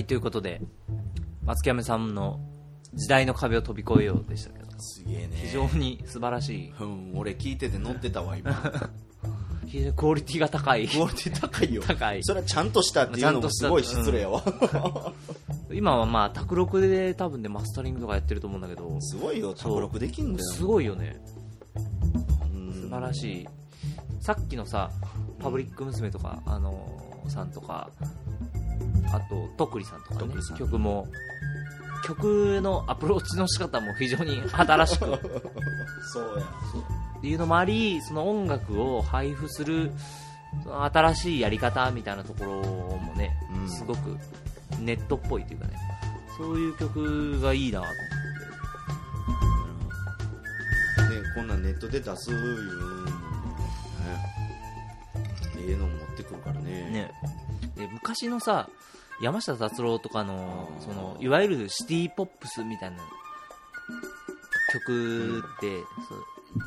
ということで、松木飴さんの時代の壁を飛び越えようでしたけど、すげえね。非常に素晴らしい、うん俺聞いてて乗ってたわ今。非常にクオリティが高い。クオリティ高いよ。高い。それはちゃんとしたっていうのもすごい失礼やわ、今はまあ、卓録で多分ね、マスタリングとかやってると思うんだけど、すごいよ卓録できんだよ。すごいよね。うん。素晴らしい。さっきのさ、パブリック娘とか、あのーさんとか、あと、とくりさんとかね曲も、曲のアプローチの仕方も非常に新しく。そうや。っていうのもあり、その音楽を配布する、新しいやり方みたいなところもね、うん。すごくネットっぽいというかね、そういう曲がいいなと思ねこんなんネットで出すいうのもねええの持ってくるからね。って。ね。で、昔のさ、山下達郎とかの、その、いわゆるシティポップスみたいな曲って、そう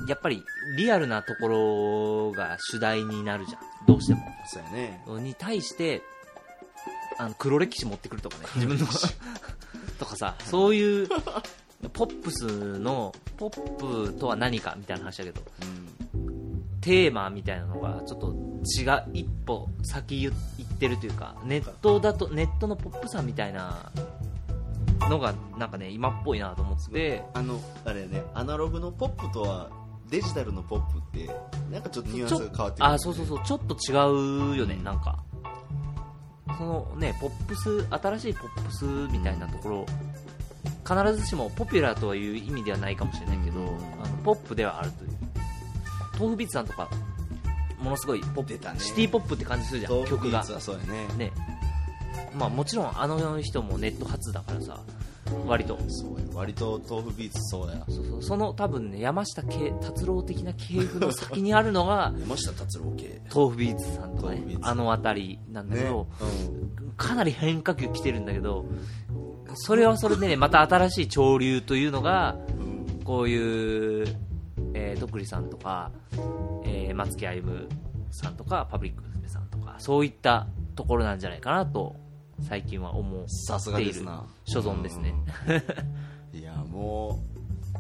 やっぱりリアルなところが主題になるじゃん。どうしても。そうやね。に対して、あの、黒歴史持ってくるとかね、自分の、とかさ、そういうポップスのポップとは何かみたいな話だけど、テーマみたいなのがちょっと違う一歩先行ってるというかネットだとネットのポップさみたいなのがなんかね今っぽいなと思って。てあのあれねアナログのポップとはデジタルのポップってなんかちょっとニュアンスが変わってくるあそうそうそう。ちょっと違うよねなんか。そのねポップス新しいポップスみたいなところ必ずしもポピュラーとはいう意味ではないかもしれないけど、あのポップではあるという。 tofubeatsさんとかものすごいポップ、ねシティポップって感じするじゃん曲が。ね。ね。まあもちろんあの人もネット初だからさ割と。そうや割と tofubeatsそうや。そうそうその多分ね山下系達郎的な系譜の先にあるのが 山下達郎系。 tofubeatsさんとかねあの辺りなんだけど、うん。かなり変化球来てるんだけどそれはそれでねまた新しい潮流というのがこういう、えー、徳利さんとか、えー松木歩さんとかパブリック娘さんとかそういったところなんじゃないかなと最近は思さすがっているですな。所存ですね。いやも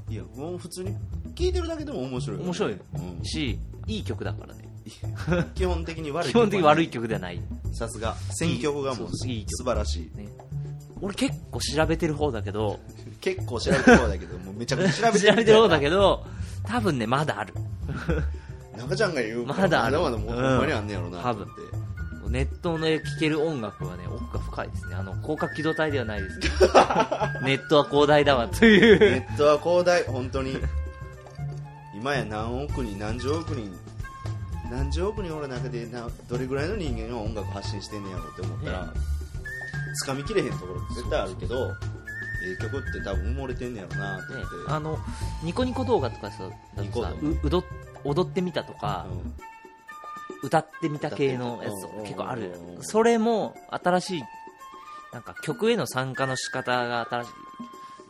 ういやもう普通に聴いてるだけでも面白いよね。面白いうん。しいい曲だからね。基本的に悪い基本的に悪い曲ではない。さすが選曲がもういい曲。素晴らしい。ね。俺結構調べてる方だけど 結構調べてる方だけどもうめちゃくちゃ調べてる。方だどけど多分ねまだある。中ちゃんが言うまだある。まだまだもうほんまにあんねやろな多分。ネットで聴ける音楽はね奥が深いですね。あの広角機動隊ではないですけど。ネットは広大だわという。ネットは広大。本当に。今や何億人何十億人何十億人おる中でなどれぐらいの人間が音楽発信してんねやろって思ったら、つかみきれへんところって絶対あるけどええ曲って多分埋もれてんねやろなってね思って、あのニコニコ動画とかさだとさううど踊ってみたとか、歌ってみた系のやつとか結構ある。それも新しいなんか曲への参加の仕方が新しい。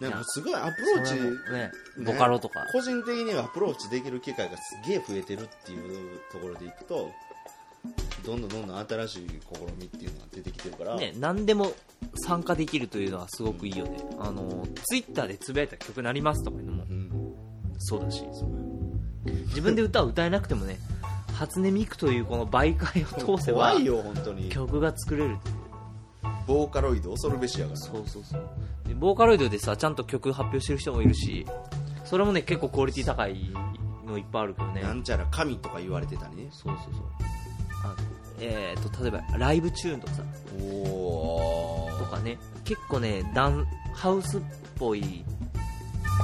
なんかすごいアプローチ、ねボカロとか。個人的にはアプローチできる機会がすげえ増えてるっていうところでいくとどんどんどんどん新しい試みっていうのが出てきてるから、ね、何でも参加できるというのはすごくいいよね、あのツイッターでつぶやいた曲なりますとかいうのもそうだし、自分で歌を歌えなくてもね、初音ミクというこの媒介を通せば怖いよ本当に。曲が作れるボーカロイド恐るべしやからそうそうそう。でボーカロイドでさちゃんと曲発表してる人もいるしそれもね結構クオリティ高いのいっぱいあるけどね。なんちゃら神とか言われてたりね。そうそうそうあえー、と例えばライブチューンとかさ。とかね。結構ねダンハウスっぽい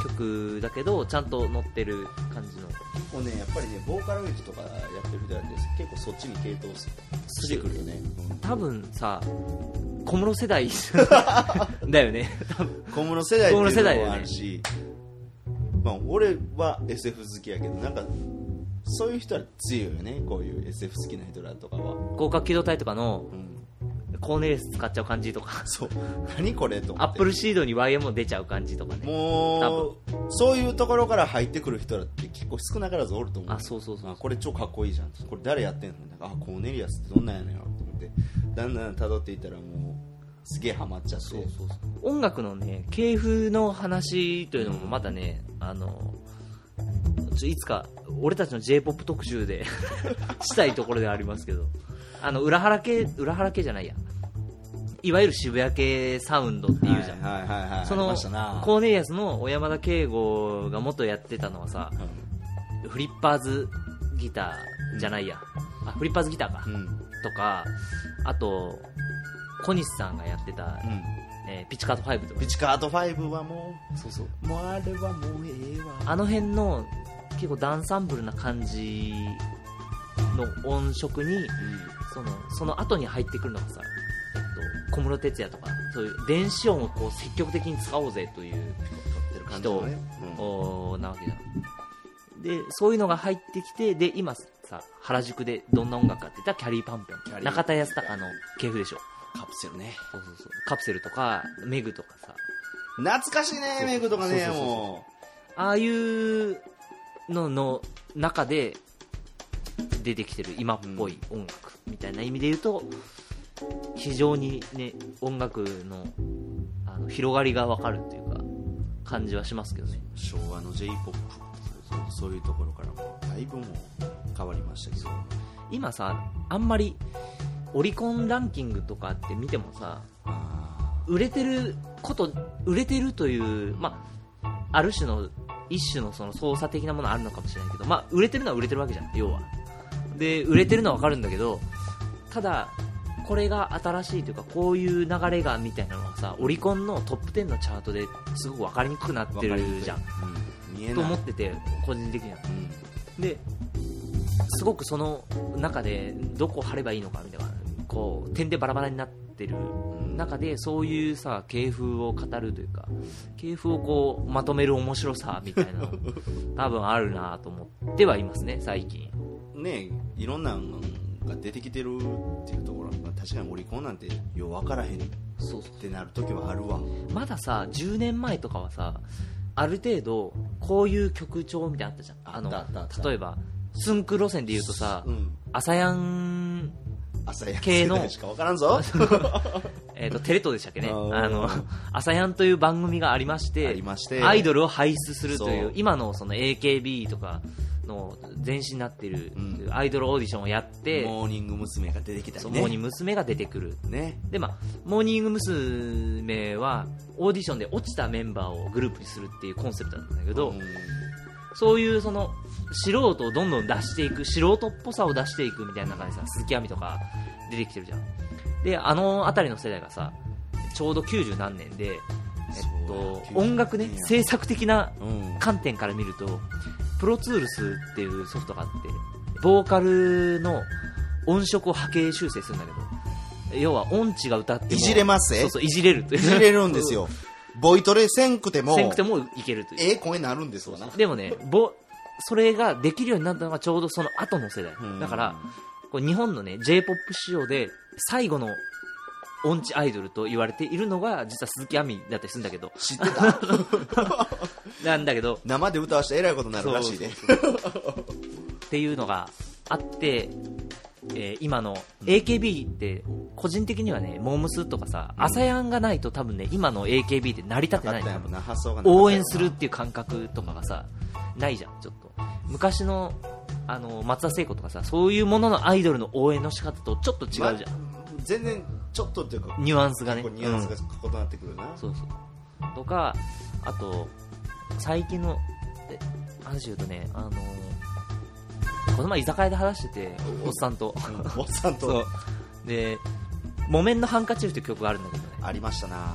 曲だけどちゃんと乗ってる感じの。結構ねやっぱりねボーカロイドとかやってる人なんです。結構そっちに傾倒すしてくるよね、多分さ小室世代 だよね。多分小室世代っていうのもあるし、まあ、俺は SF 好きやけどなんかそういう人は強いよね。こういう SF 好きな人らとかは。広角機動隊とかの、コーネリアス使っちゃう感じとか。そう。何これとアップルシードに YM 出ちゃう感じとかね。もうそういうところから入ってくる人らって結構少なからずおると思う。あそうそうそうあこれ超かっこいいじゃん。これ誰やってんの？あコーネリアスってどんなんやねんやろと思って。だんだん辿っていったらもうすげえハマっちゃって。そうそう。音楽のね系譜の話というのもまたね、あのいつか俺たちの j p o p 特集で したいところではありますけど。あの裏腹系裏腹系じゃないや。いわゆる渋谷系サウンドっていうじゃん、はいはいはいはいそのコーネリアスの小山田圭吾が元やってたのはさ、フリッパーズギターじゃないや、あフリッパーズギターか、とかあと小西さんがやってた、えーピチカート5とか。ピチカート5はもうそうそう。もうあれはもうええわ。あの辺の結構ダンサンブルな感じの音色に、そのその後に入ってくるのがさ、えっと、小室哲哉とかそういう電子音をこう積極的に使おうぜという人、感じのね。おなわけじゃん。でそういうのが入ってきてで今さ原宿でどんな音楽かって言ったらキャリーパンペン。ャリー中田康隆の系譜でしょカプセルね。そうそうそう。カプセルとかメグとかさ。懐かしいねメグとかねそうああいうのの中で出てきてる今っぽい音楽みたいな意味で言うと、非常にね音楽のあの広がりが分かるっていうか感じはしますけどね。昭和の j p o p そういうところからもだいぶもう変わりましたけど。今さあんまりオリコンランキングとかって見てもさ売れてること売れてるという、まあ、ある種の一種のその操作的なものあるのかもしれないけど、まあ、売れてるのは売れてるわけじゃん要は。で売れてるのは分かるんだけどただこれが新しいというかこういう流れがみたいなのはさオリコンのトップ10のチャートですごく分かりにくくなってるじゃん。見えない。と思ってて個人的には。ですごくその中でどこを貼ればいいのかみたいなこう点でバラバラになってる。中でそういうさ系風を語るというか系風をこうまとめる面白さみたいなの 多分あるなと思ってはいますね最近。ねいろんなのが出てきてるっていうところまあ確かにオリコンなんてよう分からへんってなる時はあるわ。まださ10年前とかはさある程度こういう曲調みたいなのあったじゃん。あの例えばスンク路線で言うとさ、うん。朝やん朝やん系の世代しか分からんぞ。えーとテレ東でしたっけね。あの朝やんという番組がありましてアイドルを輩出するといそう。う今のその AKB とかの前身になっているアイドルオーディションをやって、モーニング娘。が出てきたりね。モーニング娘。が出てくる。ね。でまあモーニング娘。はオーディションで落ちたメンバーをグループにするっていうコンセプトだったんだけど、そういうその素人をどんどん出していく素人っぽさを出していくみたいな中でさ鈴木亜美とか出てきてるじゃん。であの辺りの世代がさちょうど90何年で、えっと、音楽ね制作的な観点から見るとプロツールスっていうソフトがあってボーカルの音色を波形修正するんだけど要は音痴が歌ってもいじれますえそうそういじれるいじれるんですよ ボイトレせんくてもせんくてもいけるという。ええ声になるんですわな。でもねぼそれができるようになったのがちょうどその後の世代。だからこう日本のね j p o p 仕様で最後の音痴アイドルと言われているのが実は鈴木亜美だったりするんだけど。知ってた？なんだけど。生で歌わしてえらいことになるらしいで。っていうのがあって、えー今の AKB って個人的にはねモームスとかさ、朝やんがないと多分ね今の AKB って成り立ってない応援するっていう感覚とかがさないじゃんちょっと。昔のあの松田聖子とかさそういうもののアイドルの応援の仕方とちょっと違うじゃん、ま全然ちょっとっていうかニュアンスがね。ニュアンスが異なってくるな、そうそう。とかあと最近のえ話言うとねあのこの前居酒屋で話してておっさんと、おっさんと。で「木綿のハンカチーフ」っていう曲があるんだけどね。ありましたな。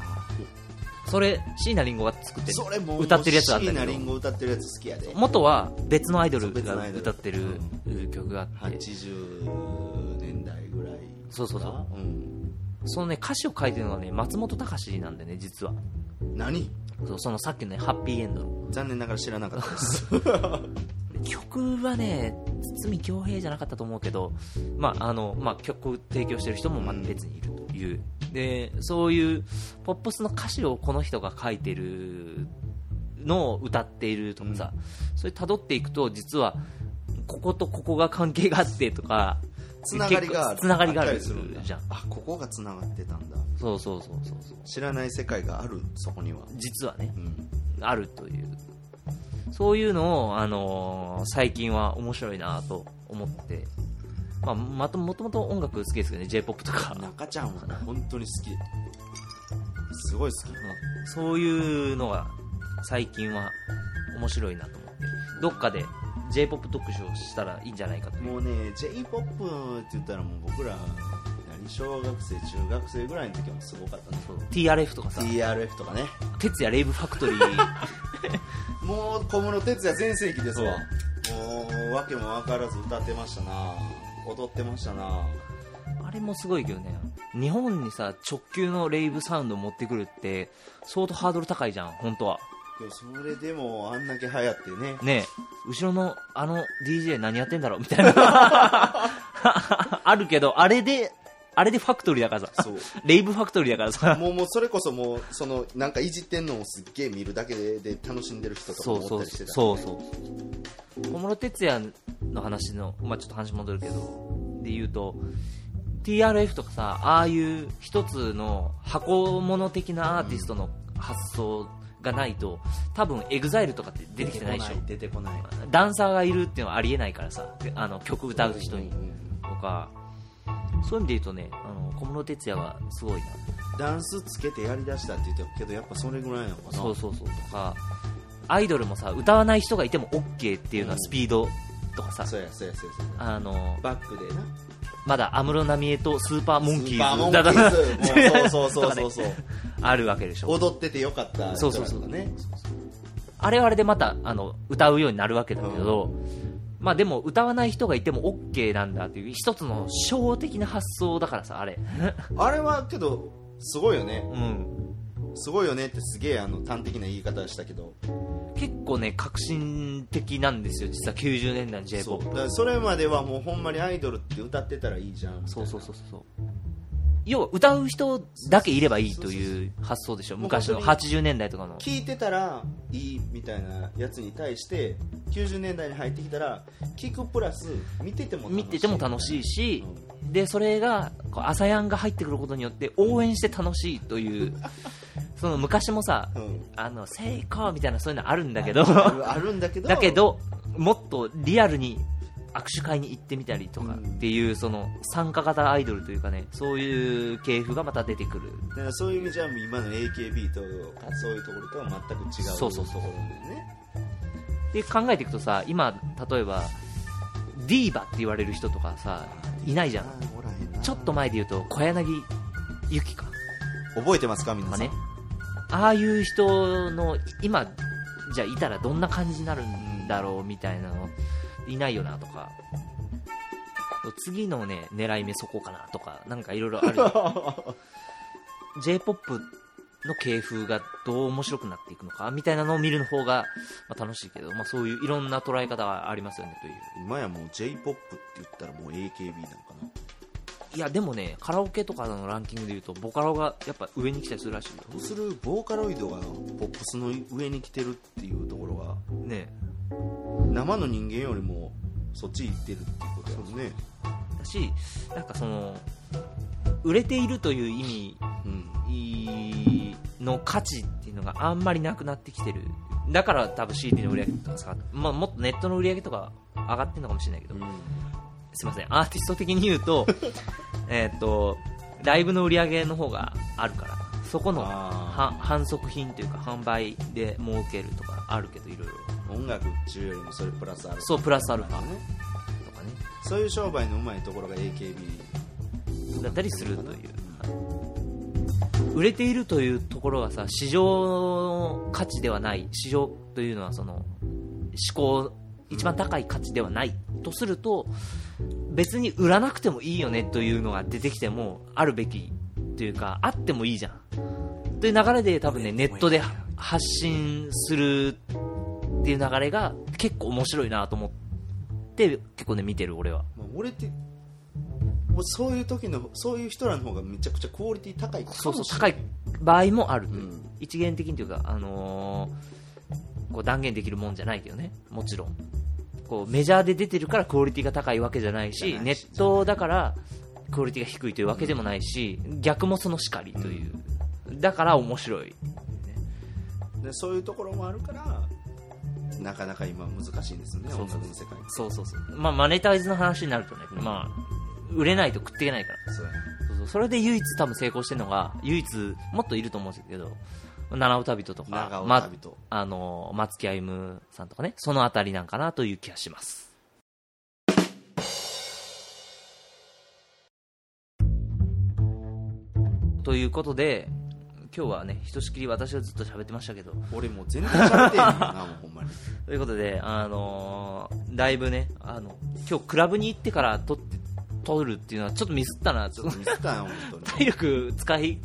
それ椎名林檎が作ってそれも歌ってるやつがあった椎名けど林檎歌ってるやつ好きやで。元は別のアイドルが歌ってる曲があって。80年代ぐらいそうそうそう、うん。そのね歌詞を書いてるのはね松本隆なんでね実は。何？そうそのさっきのねハッピーエンドの。残念ながら知らなかったです 曲はね堤恭平じゃなかったと思うけど、まああのまあ、曲を提供してる人もまあ別にいるという、でそういうポップスの歌詞をこの人が書いてるのを歌っているとかさ、それ辿っていくと実はこことここが関係があってとかつながりがある。つながりがあるじゃん。あここがつながってたんだ。そうそうそうそうそう。知らない世界があるそこには。実はね、うん。あるというそういうのを、あのー最近は面白いなと思って、まあ、まともともと音楽好きですけどね j p o p とか。中ちゃんは本当に好き。すごい好き。そういうのが最近は面白いなと思って。どっかで j p o p 特集をしたらいいんじゃないかともうね j p o p って言ったらもう僕ら何小学生中学生ぐらいの時はすごかったんですよ TRF とかさ。TRF とかね。徹夜レイブファクトリー。もう小室哲哉全盛期ですわ。もう訳も分からず歌ってましたな。踊ってましたな。あれもすごいけどね。日本にさ直球のレイブサウンドを持ってくるって相当ハードル高いじゃん本当は。それでもあんだけ流行ってね。ねえ。後ろのあの DJ 何やってんだろうみたいな。あるけどあれであれでファクトリーだからさ。そう。レイブファクトリーだからさ。もうもうそれこそもうそのなんかいじってんのをすっげえ見るだけでで楽しんでる人とかそうそうったりしてたそうそう小室哲哉の話の、まあ、ちょっと話戻るけど。で言うと TRF とかさああいう一つの箱物的なアーティストの発想がないと多分 EXILE とかって出てきてないでしょ。出てこないダンサーがいるっていうのはありえないからさ。であの曲歌う人に。とかそういう意味で言うとねあの小室哲哉はすごいな。ダンスつけてやりだしたって言ってるけどやっぱそれぐらいなのかな。そうそうそう。とかアイドルもさ歌わない人がいても OK っていうのはスピードとかさ、そうやそうやそうやそうや。あのバックでな。まだ安室奈美恵とスーパーモンキスーズ。だそうそうそうそうそう。あるわけでしょ。踊っててよかったそうそうそう。人らとかねあれはあれでまたあの歌うようになるわけだけど、まあでも歌わない人がいても OK なんだっていう一つの初歩的な発想だからさあれ。あれはけどすごいよね。うん。すごいよねってすげえあの端的な言い方したけど。結構ね革新的なんですよ実は。90年代の j p そ o う。p だからそれまではもうほんまにアイドルって歌ってたらいいじゃん。そうそうそうそう要は歌う人だけいればいいという発想でしょ？昔の本当に80年代とかの。聞いてたらいいみたいなやつに対して90年代に入ってきたら聞くプラス見てても楽しい。見てても楽しいし、でそれが朝やんが入ってくることによって応援して楽しいという その昔もさ、うん。あの成功みたいなそういうのあるんだけど。あるんだけど。だけどもっとリアルに握手会に行ってみたりとかうん。っていうその参加型アイドルというかねそういう系譜がまた出てくる。だからそういう意味じゃ今の AKB とそういうところとは全く違うそうそうそう。ところで考えていくとさ今例えばディーバって言われる人とかさいないじゃん。ちょっと前で言うと小柳ゆきか。覚えてますか皆さん、まあね。ああいう人の今じゃあいたらどんな感じになるんだろうみたいなのいないよなとか。次のね狙い目そこかなとかなんかいろいろある j p o p の系譜がどう面白くなっていくのかみたいなのを見る方が、まあ、楽しいけど、まあ、そういういろんな捉え方がありますよねという。今やもう j p o p って言ったらもう AKB なのかないやでもねカラオケとかのランキングでいうとボカロがやっぱ上に来たりするらしいよ。どうするボーカロイドがポップスの上に来てるっていうところがね生の人間よりもそっち行ってるっていうことですね。だしなんかその売れているという意味うん。の価値っていうのがあんまりなくなってきてる。だから多分 CD の売り上げとかさ、まあ、もっとネットの売り上げとか上がってるのかもしれないけど、すいません。アーティスト的に言うと えっとライブの売り上げの方があるからそこの反則品というか販売で儲けるとかあるけどいろいろ。音楽中よりもそれプラスアルファ。そうプラスアルファ。ねとかね。そういう商売のうまいところが AKB だったりするという、売れているというところはさ市場価値ではない。市場というのはその思考一番高い価値ではない。とすると別に売らなくてもいいよねというのが出てきてもあるべきというかあってもいいじゃん。という流れで多分ねネットで発信するっていう流れが結構面白いなと思って結構ね見てる俺は。まあ、俺ってもうそういう時のそういう人らの方がめちゃくちゃクオリティ高いそうそう高い場合もある、ん。一元的にというか、あのーこう断言できるもんじゃないけどね。もちろんこうメジャーで出てるからクオリティが高いわけじゃないしネットだからクオリティが低いというわけでもないし、逆もそのしかりという、だから面白い。でそういうところもあるからなかなか今難しいんですよねそうそう音楽の世界そうそうそう。まあマネタイズの話になるとね、まあ売れないと食っていけないから。そうやそうそう。それで唯一多分成功してるのが唯一もっといると思うんですけど七尾旅人とかまあの松木歩さんとかねそのあたりなんかなという気がします。ということで今日はねひとしきり私がずっと喋ってましたけど。俺もう全然喋ってんねんなもうほんまに。ということで、あのーだいぶね、あの、今日クラブに行ってから撮って、撮るっていうのはちょっとミスったな、ちょっと。ミスったよ本当に。体力使い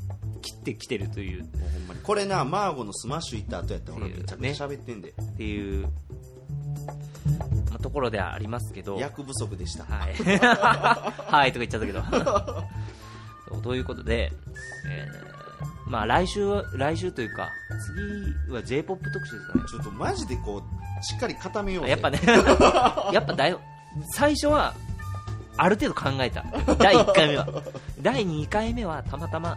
切ってきてるという、もうほんまにこれなマーゴのスマッシュ行った後やったら俺めちゃくちゃ喋ってんで、っていう、まあところではありますけど、役不足でしたはい。はいとか言っちゃったけど。そうということで、えーまあ来週は、来週というか、次は J-POP 特集ですかね。ちょっとマジでこうしっかり固めようぜやっぱね、やっぱだい最初は、ある程度考えた。第1回目は。第2回目はたまたま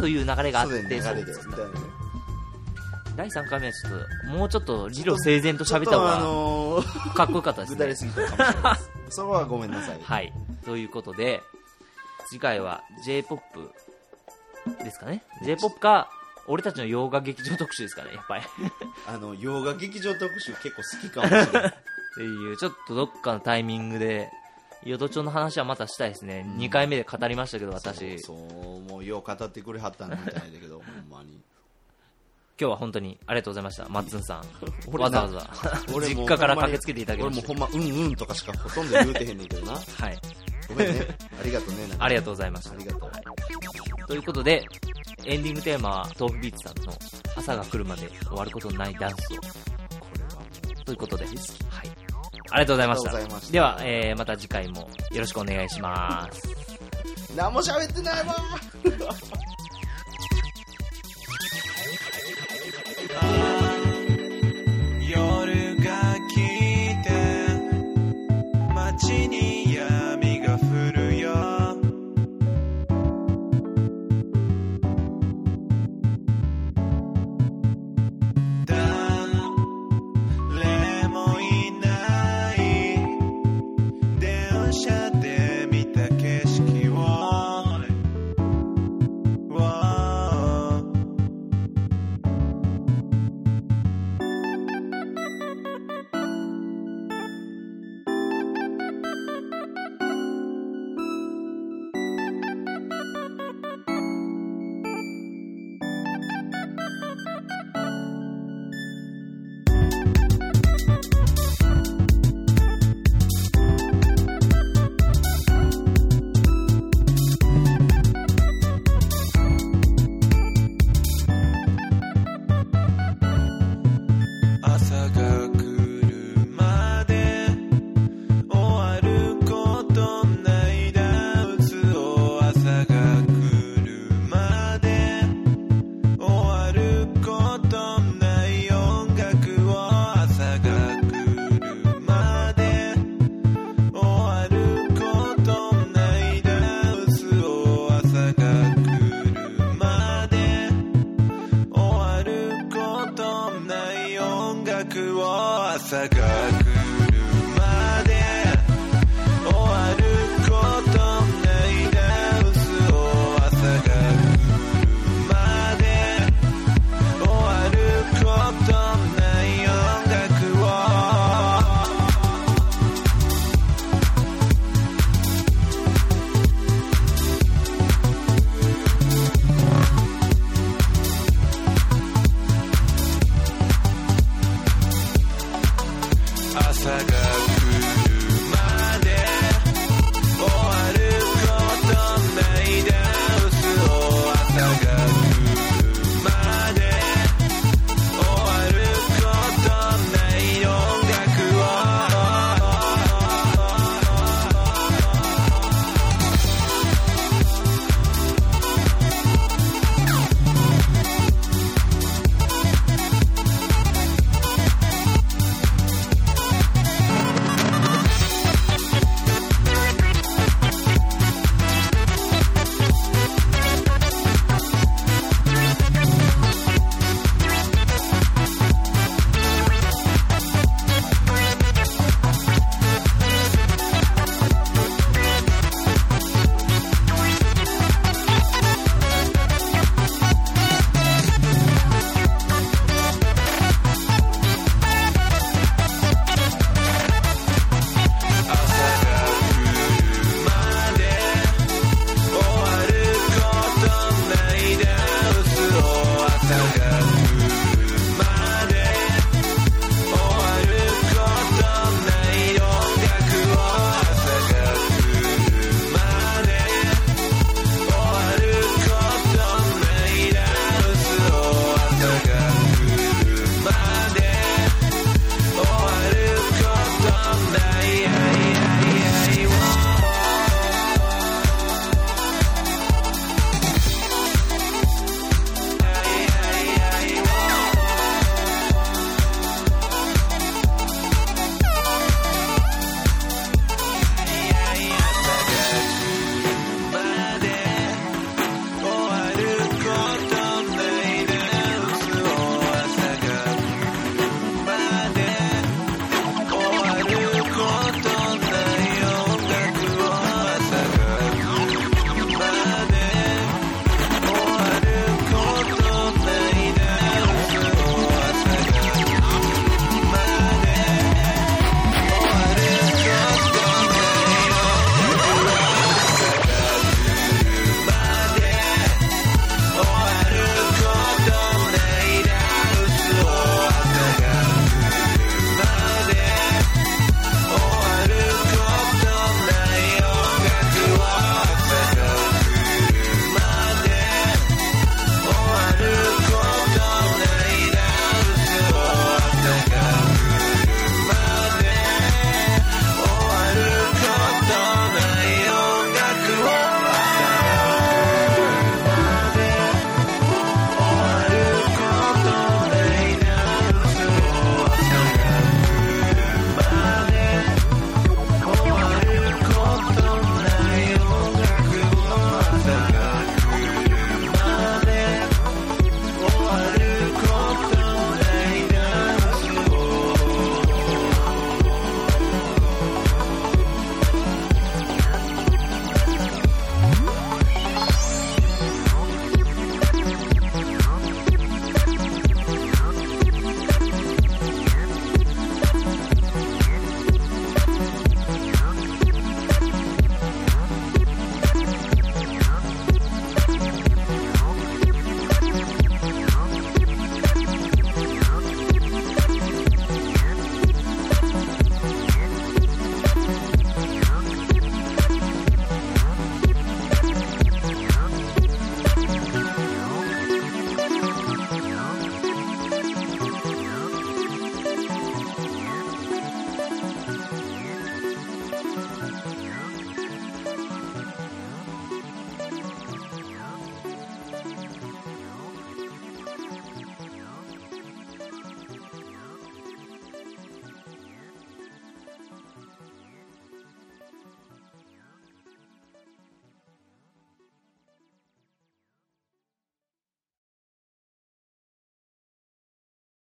という流れがあって、ね第3回目はちょっともうちょっと理路整然と喋った方がのーかっこよかったですね。そこはごめんなさい。はい。ということで次回は j p o p ですかね。J p o p か俺たちの洋画劇場特集ですかねやっぱり。あの洋画劇場特集結構好きかもしれない。っていうちょっとどっかのタイミングで淀町の話はまたしたいですね、2回目で語りましたけど私。そうもうよう語ってくれはったんみたいだけど ほんまに。今日は本当にありがとうございましたマッツンさん。わざわざ。実家から駆けつけていただきました俺もほんまうんうんとかしかほとんど言うてへんねんけどな。はい。ごめんね。ありがとうねありがとうございました。ありがとうということでエンディングテーマは豆腐ビーツさんの朝が来るまで終わることのないダンスを。ということで、はい、ありがとうございました。では、えーまた次回もよろしくお願いします。何も喋ってないわ「